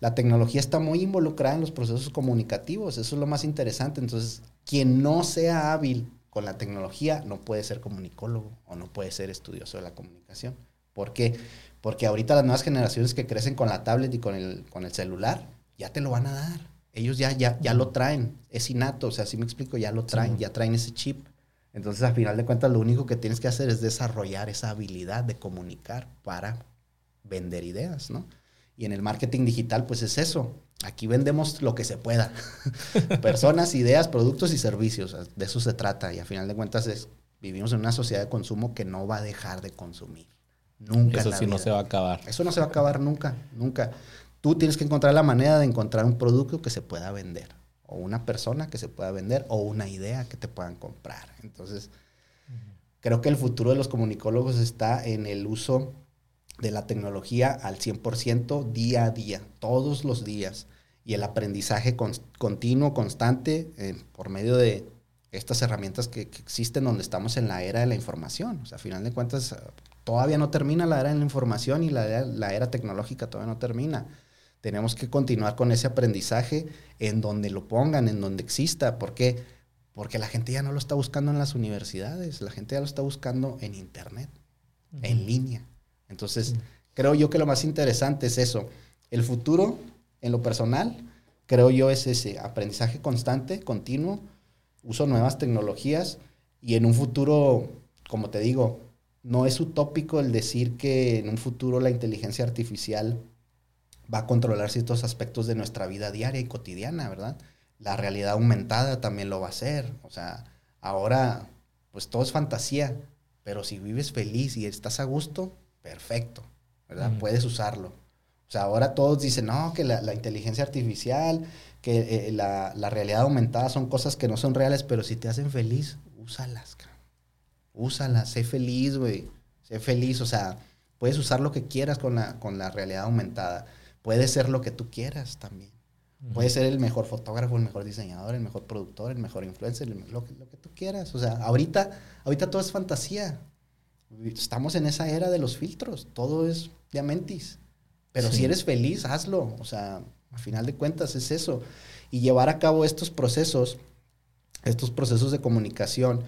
Speaker 1: la tecnología está muy involucrada en los procesos comunicativos, eso es lo más interesante, entonces, quien no sea hábil con la tecnología no puede ser comunicólogo o no puede ser estudioso de la comunicación. ¿Por qué? Porque ahorita las nuevas generaciones que crecen con la tablet y con el, con el celular, ya te lo van a dar ellos ya, ya, ya lo traen, es innato, o sea, si me explico, ya lo traen, ya traen ese chip. Entonces, al final de cuentas, lo único que tienes que hacer es desarrollar esa habilidad de comunicar para vender ideas, ¿no? Y en el marketing digital, pues es eso. Aquí vendemos lo que se pueda. Personas, ideas, productos y servicios. De eso se trata. Y al final de cuentas, es, vivimos en una sociedad de consumo que no va a dejar de consumir. Nunca.
Speaker 2: Eso sí no se va a acabar.
Speaker 1: Eso no se va a acabar nunca, nunca tú tienes que encontrar la manera de encontrar un producto que se pueda vender, o una persona que se pueda vender, o una idea que te puedan comprar. Entonces, creo que el futuro de los comunicólogos está en el uso de la tecnología al 100% día a día, todos los días, y el aprendizaje continuo, constante, eh, por medio de estas herramientas que, existen donde estamos en la era de la información. O sea, a final de cuentas, todavía no termina la era de la información y la, la era tecnológica todavía no termina tenemos que continuar con ese aprendizaje en donde lo pongan, en donde exista. ¿Por qué? Porque la gente ya no lo está buscando en las universidades, la gente ya lo está buscando en Internet, en línea. Entonces, creo yo que lo más interesante es eso. El futuro, en lo personal, creo yo, es ese aprendizaje constante, continuo, uso nuevas tecnologías y en un futuro, como te digo, no es utópico el decir que en un futuro la inteligencia artificial va a controlar ciertos aspectos de nuestra vida diaria y cotidiana, ¿verdad? La realidad aumentada también lo va a hacer. O sea, ahora, pues todo es fantasía, pero si vives feliz y estás a gusto, perfecto, ¿verdad? Puedes usarlo. O sea, ahora todos dicen, no, que la, inteligencia artificial, que eh, la, la, realidad aumentada son cosas que no son reales, pero si te hacen feliz, úsalas, Úsalas, sé feliz, güey. Sé feliz, o sea, puedes usar lo que quieras con la, con la realidad aumentada. Puede ser lo que tú quieras también. Puede ser el mejor fotógrafo, el mejor diseñador, el mejor productor, el mejor influencer, lo, que, lo que tú quieras. O sea, ahorita, ahorita todo es fantasía. Estamos en esa era de los filtros. Todo es diamantis. Pero si eres feliz, hazlo. O sea, a final de cuentas es eso. Y llevar a cabo estos procesos, estos procesos de comunicación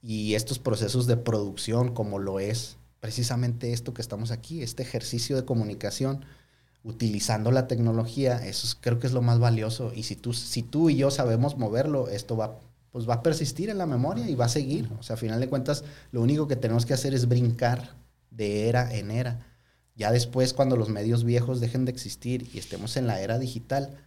Speaker 1: y estos procesos de producción, como lo es precisamente esto que estamos aquí, este ejercicio de comunicación utilizando la tecnología, eso creo que es lo más valioso. Y si tú, si tú y yo sabemos moverlo, esto va, pues va a persistir en la memoria y va a seguir. O sea, a final de cuentas, lo único que tenemos que hacer es brincar de era en era. Ya después, cuando los medios viejos dejen de existir y estemos en la era digital,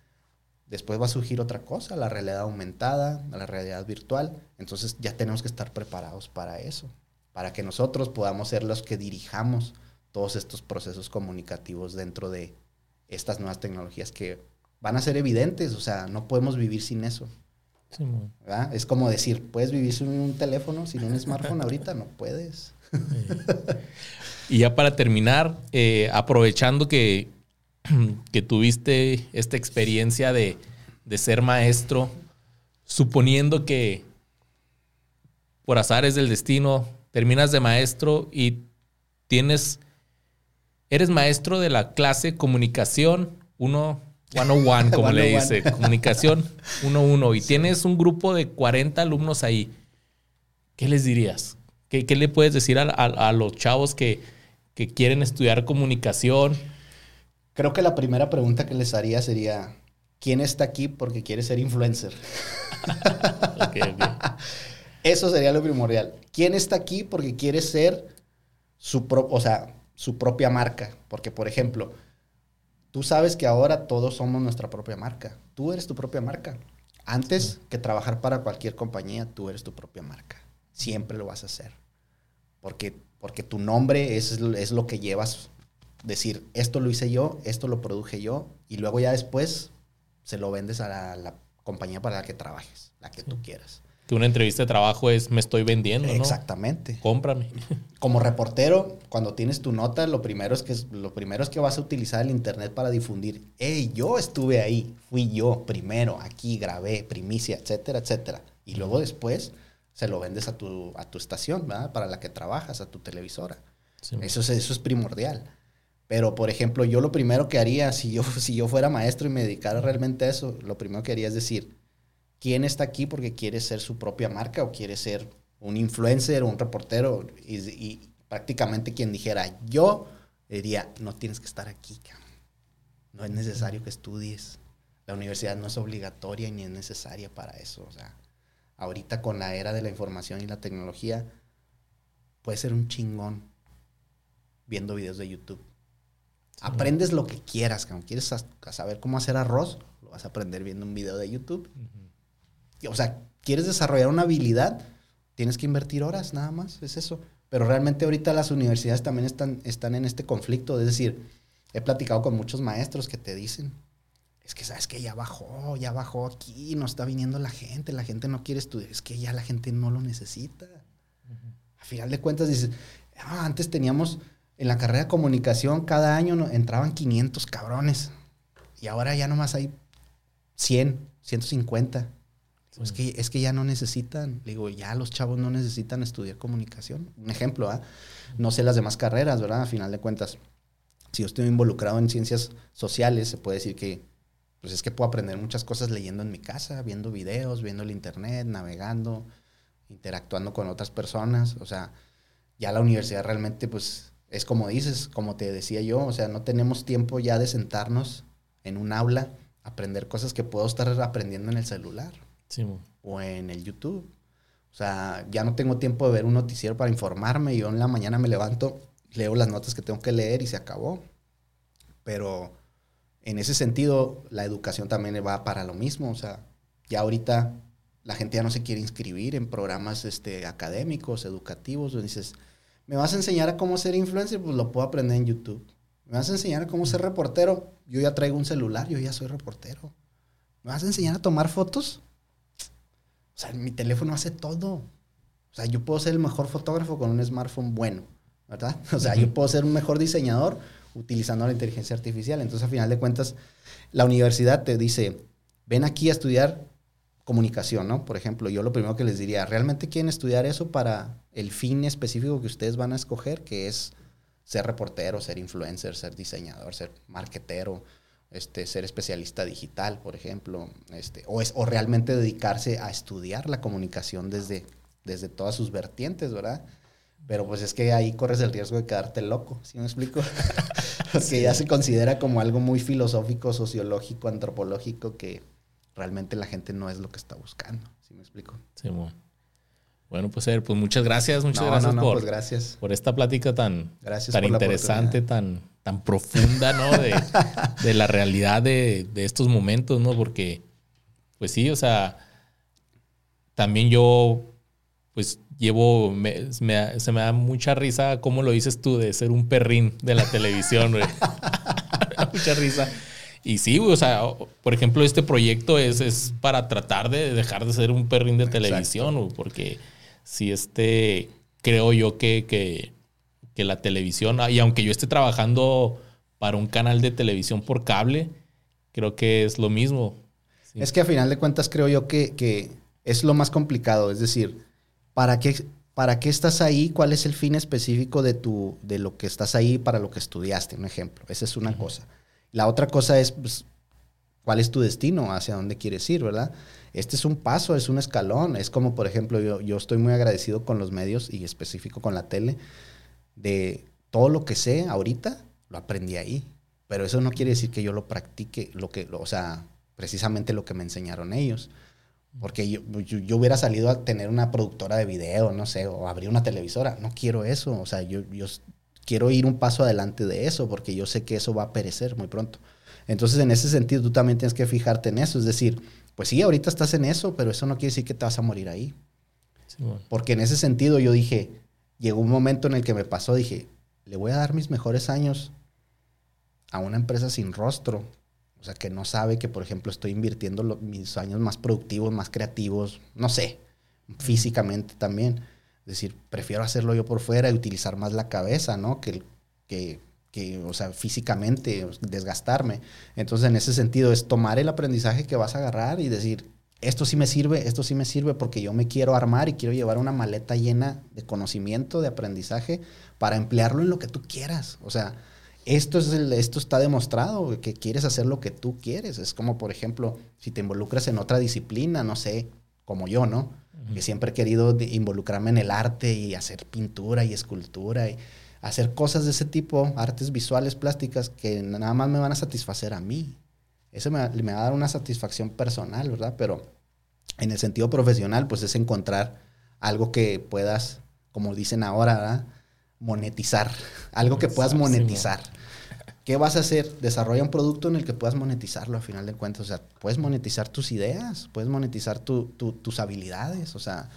Speaker 1: después va a surgir otra cosa, la realidad aumentada, la realidad virtual. Entonces ya tenemos que estar preparados para eso, para que nosotros podamos ser los que dirijamos todos estos procesos comunicativos dentro de, estas nuevas tecnologías que van a ser evidentes, o sea, no podemos vivir sin eso. es como decir, ¿puedes vivir sin un teléfono, sin un smartphone ahorita? No puedes.
Speaker 2: y ya para terminar, eh, aprovechando que, que tuviste esta experiencia de, de ser maestro, suponiendo que por azares del destino terminas de maestro y tienes Eres maestro de la clase comunicación 1 101, como le dice, comunicación 11 y tienes un grupo de 40 alumnos ahí. ¿Qué les dirías? ¿Qué, le puedes decir a, los chavos que, quieren estudiar comunicación?
Speaker 1: Creo que la primera pregunta que les haría sería, ¿quién está aquí porque quiere ser influencer? Eso sería lo primordial. ¿Quién está aquí porque quiere ser su propio, o sea, su propia marca. Porque, por ejemplo, tú sabes que ahora todos somos nuestra propia marca. Tú eres tu propia marca. Antes que trabajar para cualquier compañía, tú eres tu propia marca. Siempre lo vas a hacer. Porque, porque tu nombre es, es lo que llevas. Decir, esto lo hice yo, esto lo produje yo, y luego ya después se lo vendes a la, la compañía para la que trabajes, la que tú quieras
Speaker 2: que una entrevista de trabajo es me estoy vendiendo, ¿no?
Speaker 1: Exactamente.
Speaker 2: Cómprame.
Speaker 1: Como reportero, cuando tienes tu nota, lo primero es que lo primero es que vas a utilizar el internet para difundir. Hey, yo estuve ahí, fui yo primero, aquí grabé, primicia, etcétera, etcétera. Y luego después se lo vendes a tu, a tu estación, ¿verdad? Para la que trabajas, a tu televisora. Eso, es, eso es primordial. Pero, por ejemplo, yo lo primero que haría, si yo, si yo fuera maestro y me dedicara realmente a eso, lo primero que haría es decir, quién está aquí porque quiere ser su propia marca o quiere ser un influencer o un reportero y, prácticamente quien dijera yo diría no tienes que estar aquí no es necesario que estudies. La universidad no es obligatoria ni es necesaria para eso. O sea ahorita con la era de la información y la tecnología puedes ser un chingón viendo videos de YouTube. Aprendes lo que quieras cuando quieres saber cómo hacer arroz lo vas a aprender viendo un video de YouTube o sea, quieres desarrollar una habilidad, tienes que invertir horas nada más, es eso. Pero realmente ahorita las universidades también están, están en este conflicto, es decir, he platicado con muchos maestros que te dicen, es que sabes que ya bajó, ya bajó aquí, no está viniendo la gente, la gente no quiere estudiar, es que ya la gente no lo necesita. A final de cuentas dices, ah, antes teníamos en la carrera de comunicación cada año entraban 500 cabrones y ahora ya nomás hay 100, 150. Es, que, es que ya no necesitan, digo, ya los chavos no necesitan estudiar comunicación. Un ejemplo, ¿ah? no sé las demás carreras, ¿verdad? A final de cuentas, si yo estoy involucrado en ciencias sociales, se puede decir que, pues es que puedo aprender muchas cosas leyendo en mi casa, viendo videos, viendo el internet, navegando, interactuando con otras personas. O sea, ya la universidad realmente, pues, es como dices, como te decía yo, o sea, no tenemos tiempo ya de sentarnos en un aula aprender cosas que puedo estar aprendiendo en el celular
Speaker 2: Sí,
Speaker 1: o en el YouTube. O sea, ya no tengo tiempo de ver un noticiero para informarme. Yo en la mañana me levanto, leo las notas que tengo que leer y se acabó. Pero en ese sentido, la educación también va para lo mismo. O sea, ya ahorita la gente ya no se quiere inscribir en programas este, académicos, educativos. Donde dices, ¿me vas a enseñar a cómo ser influencer? Pues lo puedo aprender en YouTube. ¿Me vas a enseñar a cómo ser reportero? Yo ya traigo un celular, yo ya soy reportero. ¿Me vas a enseñar a tomar fotos? Sea, mi teléfono hace todo. O sea, yo puedo ser el mejor fotógrafo con un smartphone bueno, ¿verdad? O sea, yo puedo ser un mejor diseñador utilizando la inteligencia artificial. Entonces, a final de cuentas, la universidad te dice, ven aquí a estudiar comunicación, ¿no? Por ejemplo, yo lo primero que les diría, ¿realmente quieren estudiar eso para el fin específico que ustedes van a escoger, que es ser reportero, ser influencer, ser diseñador, ser marketero, este, ser especialista digital, por ejemplo, este, o, es, o realmente dedicarse a estudiar la comunicación desde, desde todas sus vertientes, ¿verdad? Pero pues es que ahí corres el riesgo de quedarte loco, ¿sí me explico? Porque ya se considera como algo muy filosófico, sociológico, antropológico, que realmente la gente no es lo que está buscando, ¿sí me explico?
Speaker 2: Sí, mo. Bueno, pues, Eder, pues muchas gracias, muchas
Speaker 1: No,
Speaker 2: gracias
Speaker 1: no, no,
Speaker 2: por,
Speaker 1: pues gracias.
Speaker 2: por esta plática tan,
Speaker 1: Gracias
Speaker 2: tan interesante, tan, tan profunda, ¿no? De, de la realidad de, de estos momentos, ¿no? Porque, pues sí, o sea, también yo, pues llevo, me- me- se me da mucha risa, cómo lo dices tú, de ser un perrín de la televisión, güey. Me da mucha risa. Y sí, güey, o sea, por ejemplo, este proyecto es, es para tratar de dejar de ser un perrín de
Speaker 1: Exacto.
Speaker 2: televisión, güey, porque si este, creo yo que, que, que la televisión, y aunque yo esté trabajando para un canal de televisión por cable, creo que es lo mismo. Sí.
Speaker 1: Es que a final de cuentas creo yo que, que es lo más complicado. Es decir, ¿para qué, ¿para qué estás ahí? ¿Cuál es el fin específico de, tu, de lo que estás ahí para lo que estudiaste? Un ejemplo. Esa es una cosa. La otra cosa es, pues, ¿cuál es tu destino? ¿Hacia dónde quieres ir, verdad? Este es un paso, es un escalón. Es como, por ejemplo, yo, yo estoy muy agradecido con los medios y específico con la tele, de todo lo que sé ahorita, lo aprendí ahí. Pero eso no quiere decir que yo lo practique, lo que, lo- o sea, precisamente lo que me enseñaron ellos. Porque yo, yo, yo hubiera salido a tener una productora de video, no sé, o abrir una televisora. No quiero eso. O sea, yo, yo quiero ir un paso adelante de eso, porque yo sé que eso va a perecer muy pronto. Entonces, en ese sentido, tú también tienes que fijarte en eso. Es decir, pues sí, ahorita estás en eso, pero eso no quiere decir que te vas a morir ahí.
Speaker 2: Sí, bueno.
Speaker 1: Porque en ese sentido yo dije, llegó un momento en el que me pasó, dije, le voy a dar mis mejores años a una empresa sin rostro. O sea, que no sabe que, por ejemplo, estoy invirtiendo lo- mis años más productivos, más creativos, no sé, físicamente también. Es decir, prefiero hacerlo yo por fuera y utilizar más la cabeza, ¿no? Que, que, que, o sea, físicamente, desgastarme. Entonces, en ese sentido, es tomar el aprendizaje que vas a agarrar y decir, esto sí me sirve, esto sí me sirve porque yo me quiero armar y quiero llevar una maleta llena de conocimiento, de aprendizaje, para emplearlo en lo que tú quieras. O sea, esto, es el- esto está demostrado, que quieres hacer lo que tú quieres. Es como, por ejemplo, si te involucras en otra disciplina, no sé, como yo, ¿no? Que siempre he querido involucrarme en el arte y hacer pintura y escultura y hacer cosas de ese tipo, artes visuales, plásticas, que nada más me van a satisfacer a mí. Eso me, va- me va a dar una satisfacción personal, ¿verdad? Pero en el sentido profesional, pues es encontrar algo que puedas, como dicen ahora, ¿verdad? monetizar. Algo que puedas Monetizar. ¿Qué vas a hacer? Desarrolla un producto en el que puedas monetizarlo a final de cuentas. O sea, puedes monetizar tus ideas, puedes monetizar tu- tu- tus habilidades. O sea,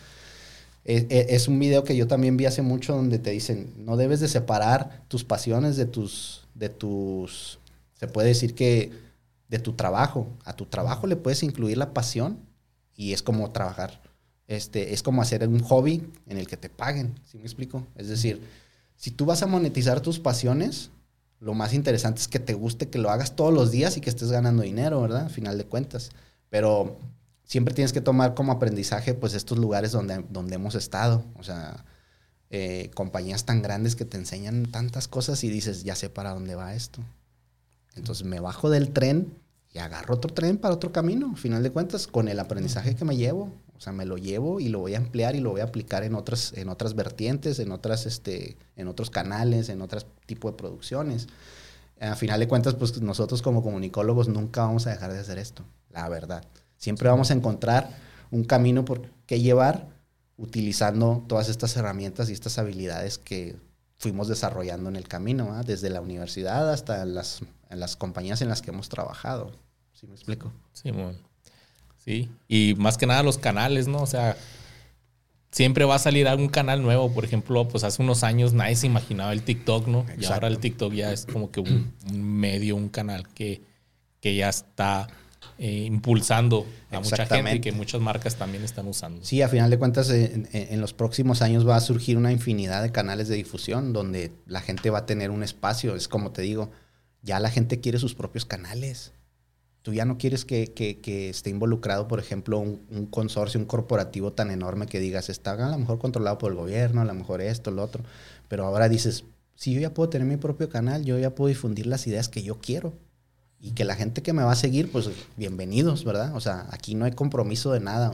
Speaker 1: e- e- es un video que yo también vi hace mucho donde te dicen, no debes de separar tus pasiones de tus, de tus, se puede decir que de tu trabajo. A tu trabajo le puedes incluir la pasión y es como trabajar. Este, es como hacer un hobby en el que te paguen, ¿sí me explico? Es decir, si tú vas a monetizar tus pasiones, lo más interesante es que te guste, que lo hagas todos los días y que estés ganando dinero, ¿verdad? A final de cuentas. Pero siempre tienes que tomar como aprendizaje, pues, estos lugares donde, donde hemos estado. O sea, eh, compañías tan grandes que te enseñan tantas cosas y dices, ya sé para dónde va esto. Entonces me bajo del tren y agarro otro tren para otro camino, a final de cuentas, con el aprendizaje que me llevo. O sea, me lo llevo y lo voy a emplear y lo voy a aplicar en otras, en otras vertientes, en otras, este, en otros canales, en otros tipos de producciones. a final de cuentas, pues nosotros como comunicólogos nunca vamos a dejar de hacer esto, la verdad. Siempre vamos a encontrar un camino por qué llevar utilizando todas estas herramientas y estas habilidades que fuimos desarrollando en el camino, desde la universidad hasta las, las compañías en las que hemos trabajado. ¿Sí me explico?
Speaker 2: Sí, bueno. Sí, y más que nada los canales, ¿no? O sea, siempre va a salir algún canal nuevo. Por ejemplo, pues hace unos años nadie se imaginaba el TikTok, ¿no? Y ahora el TikTok ya es como que un, medio, un canal que, que ya está eh, impulsando a mucha gente y que muchas marcas también están usando.
Speaker 1: Sí, a final de cuentas, en, en, los próximos años va a surgir una infinidad de canales de difusión donde la gente va a tener un espacio. Es como te digo, ya la gente quiere sus propios canales. Tú ya no quieres que, esté involucrado, por ejemplo, un, consorcio, un corporativo tan enorme que digas, está a lo mejor controlado por el gobierno, a lo mejor esto, lo otro. Pero ahora dices, si yo ya puedo tener mi propio canal, yo ya puedo difundir las ideas que yo quiero. Y que la gente que me va a seguir, pues bienvenidos, ¿verdad? O sea, aquí no hay compromiso de nada.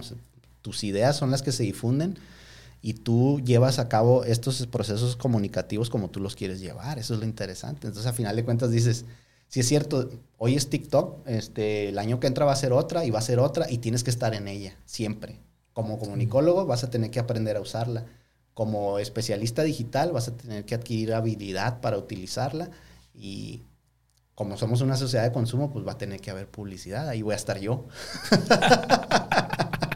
Speaker 1: tus ideas son las que se difunden y tú llevas a cabo estos procesos comunicativos como tú los quieres llevar. Eso es lo interesante. Entonces, a final de cuentas, dices, si es cierto, hoy es TikTok, este, el año que entra va a ser otra y va a ser otra y tienes que estar en ella, siempre. Como comunicólogo vas a tener que aprender a usarla. Como especialista digital vas a tener que adquirir habilidad para utilizarla y como somos una sociedad de consumo, pues va a tener que haber publicidad. Ahí voy a estar yo.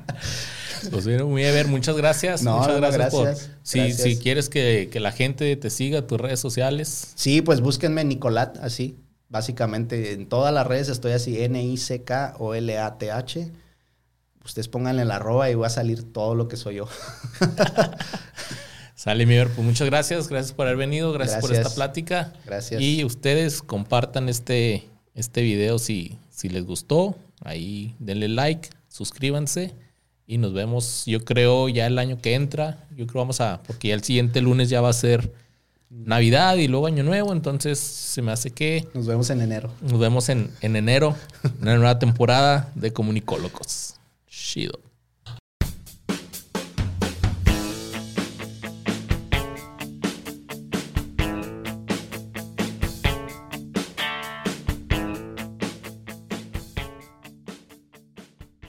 Speaker 2: Pues muy a ver, muchas gracias. muchas gracias, por. Si, si quieres que, que, la gente te siga, tus redes sociales.
Speaker 1: Sí, pues búsquenme Nicolat, así. Básicamente en todas las redes estoy así, N-I-C-K-O-L-A-T-H. Ustedes pónganle la arroba y va a salir todo lo que soy yo.
Speaker 2: Sale, mi ver, pues muchas gracias. Gracias por haber venido. Gracias, por esta plática.
Speaker 1: Gracias.
Speaker 2: Y ustedes compartan este, este video si, si les gustó. Ahí denle like, suscríbanse. Y nos vemos, yo creo, ya el año que entra. Yo creo vamos a, porque ya el siguiente lunes ya va a ser Navidad y luego Año Nuevo, entonces se me hace que...
Speaker 1: Nos vemos en enero.
Speaker 2: Nos vemos en, en enero, en una nueva temporada de Comunicólogos. Chido.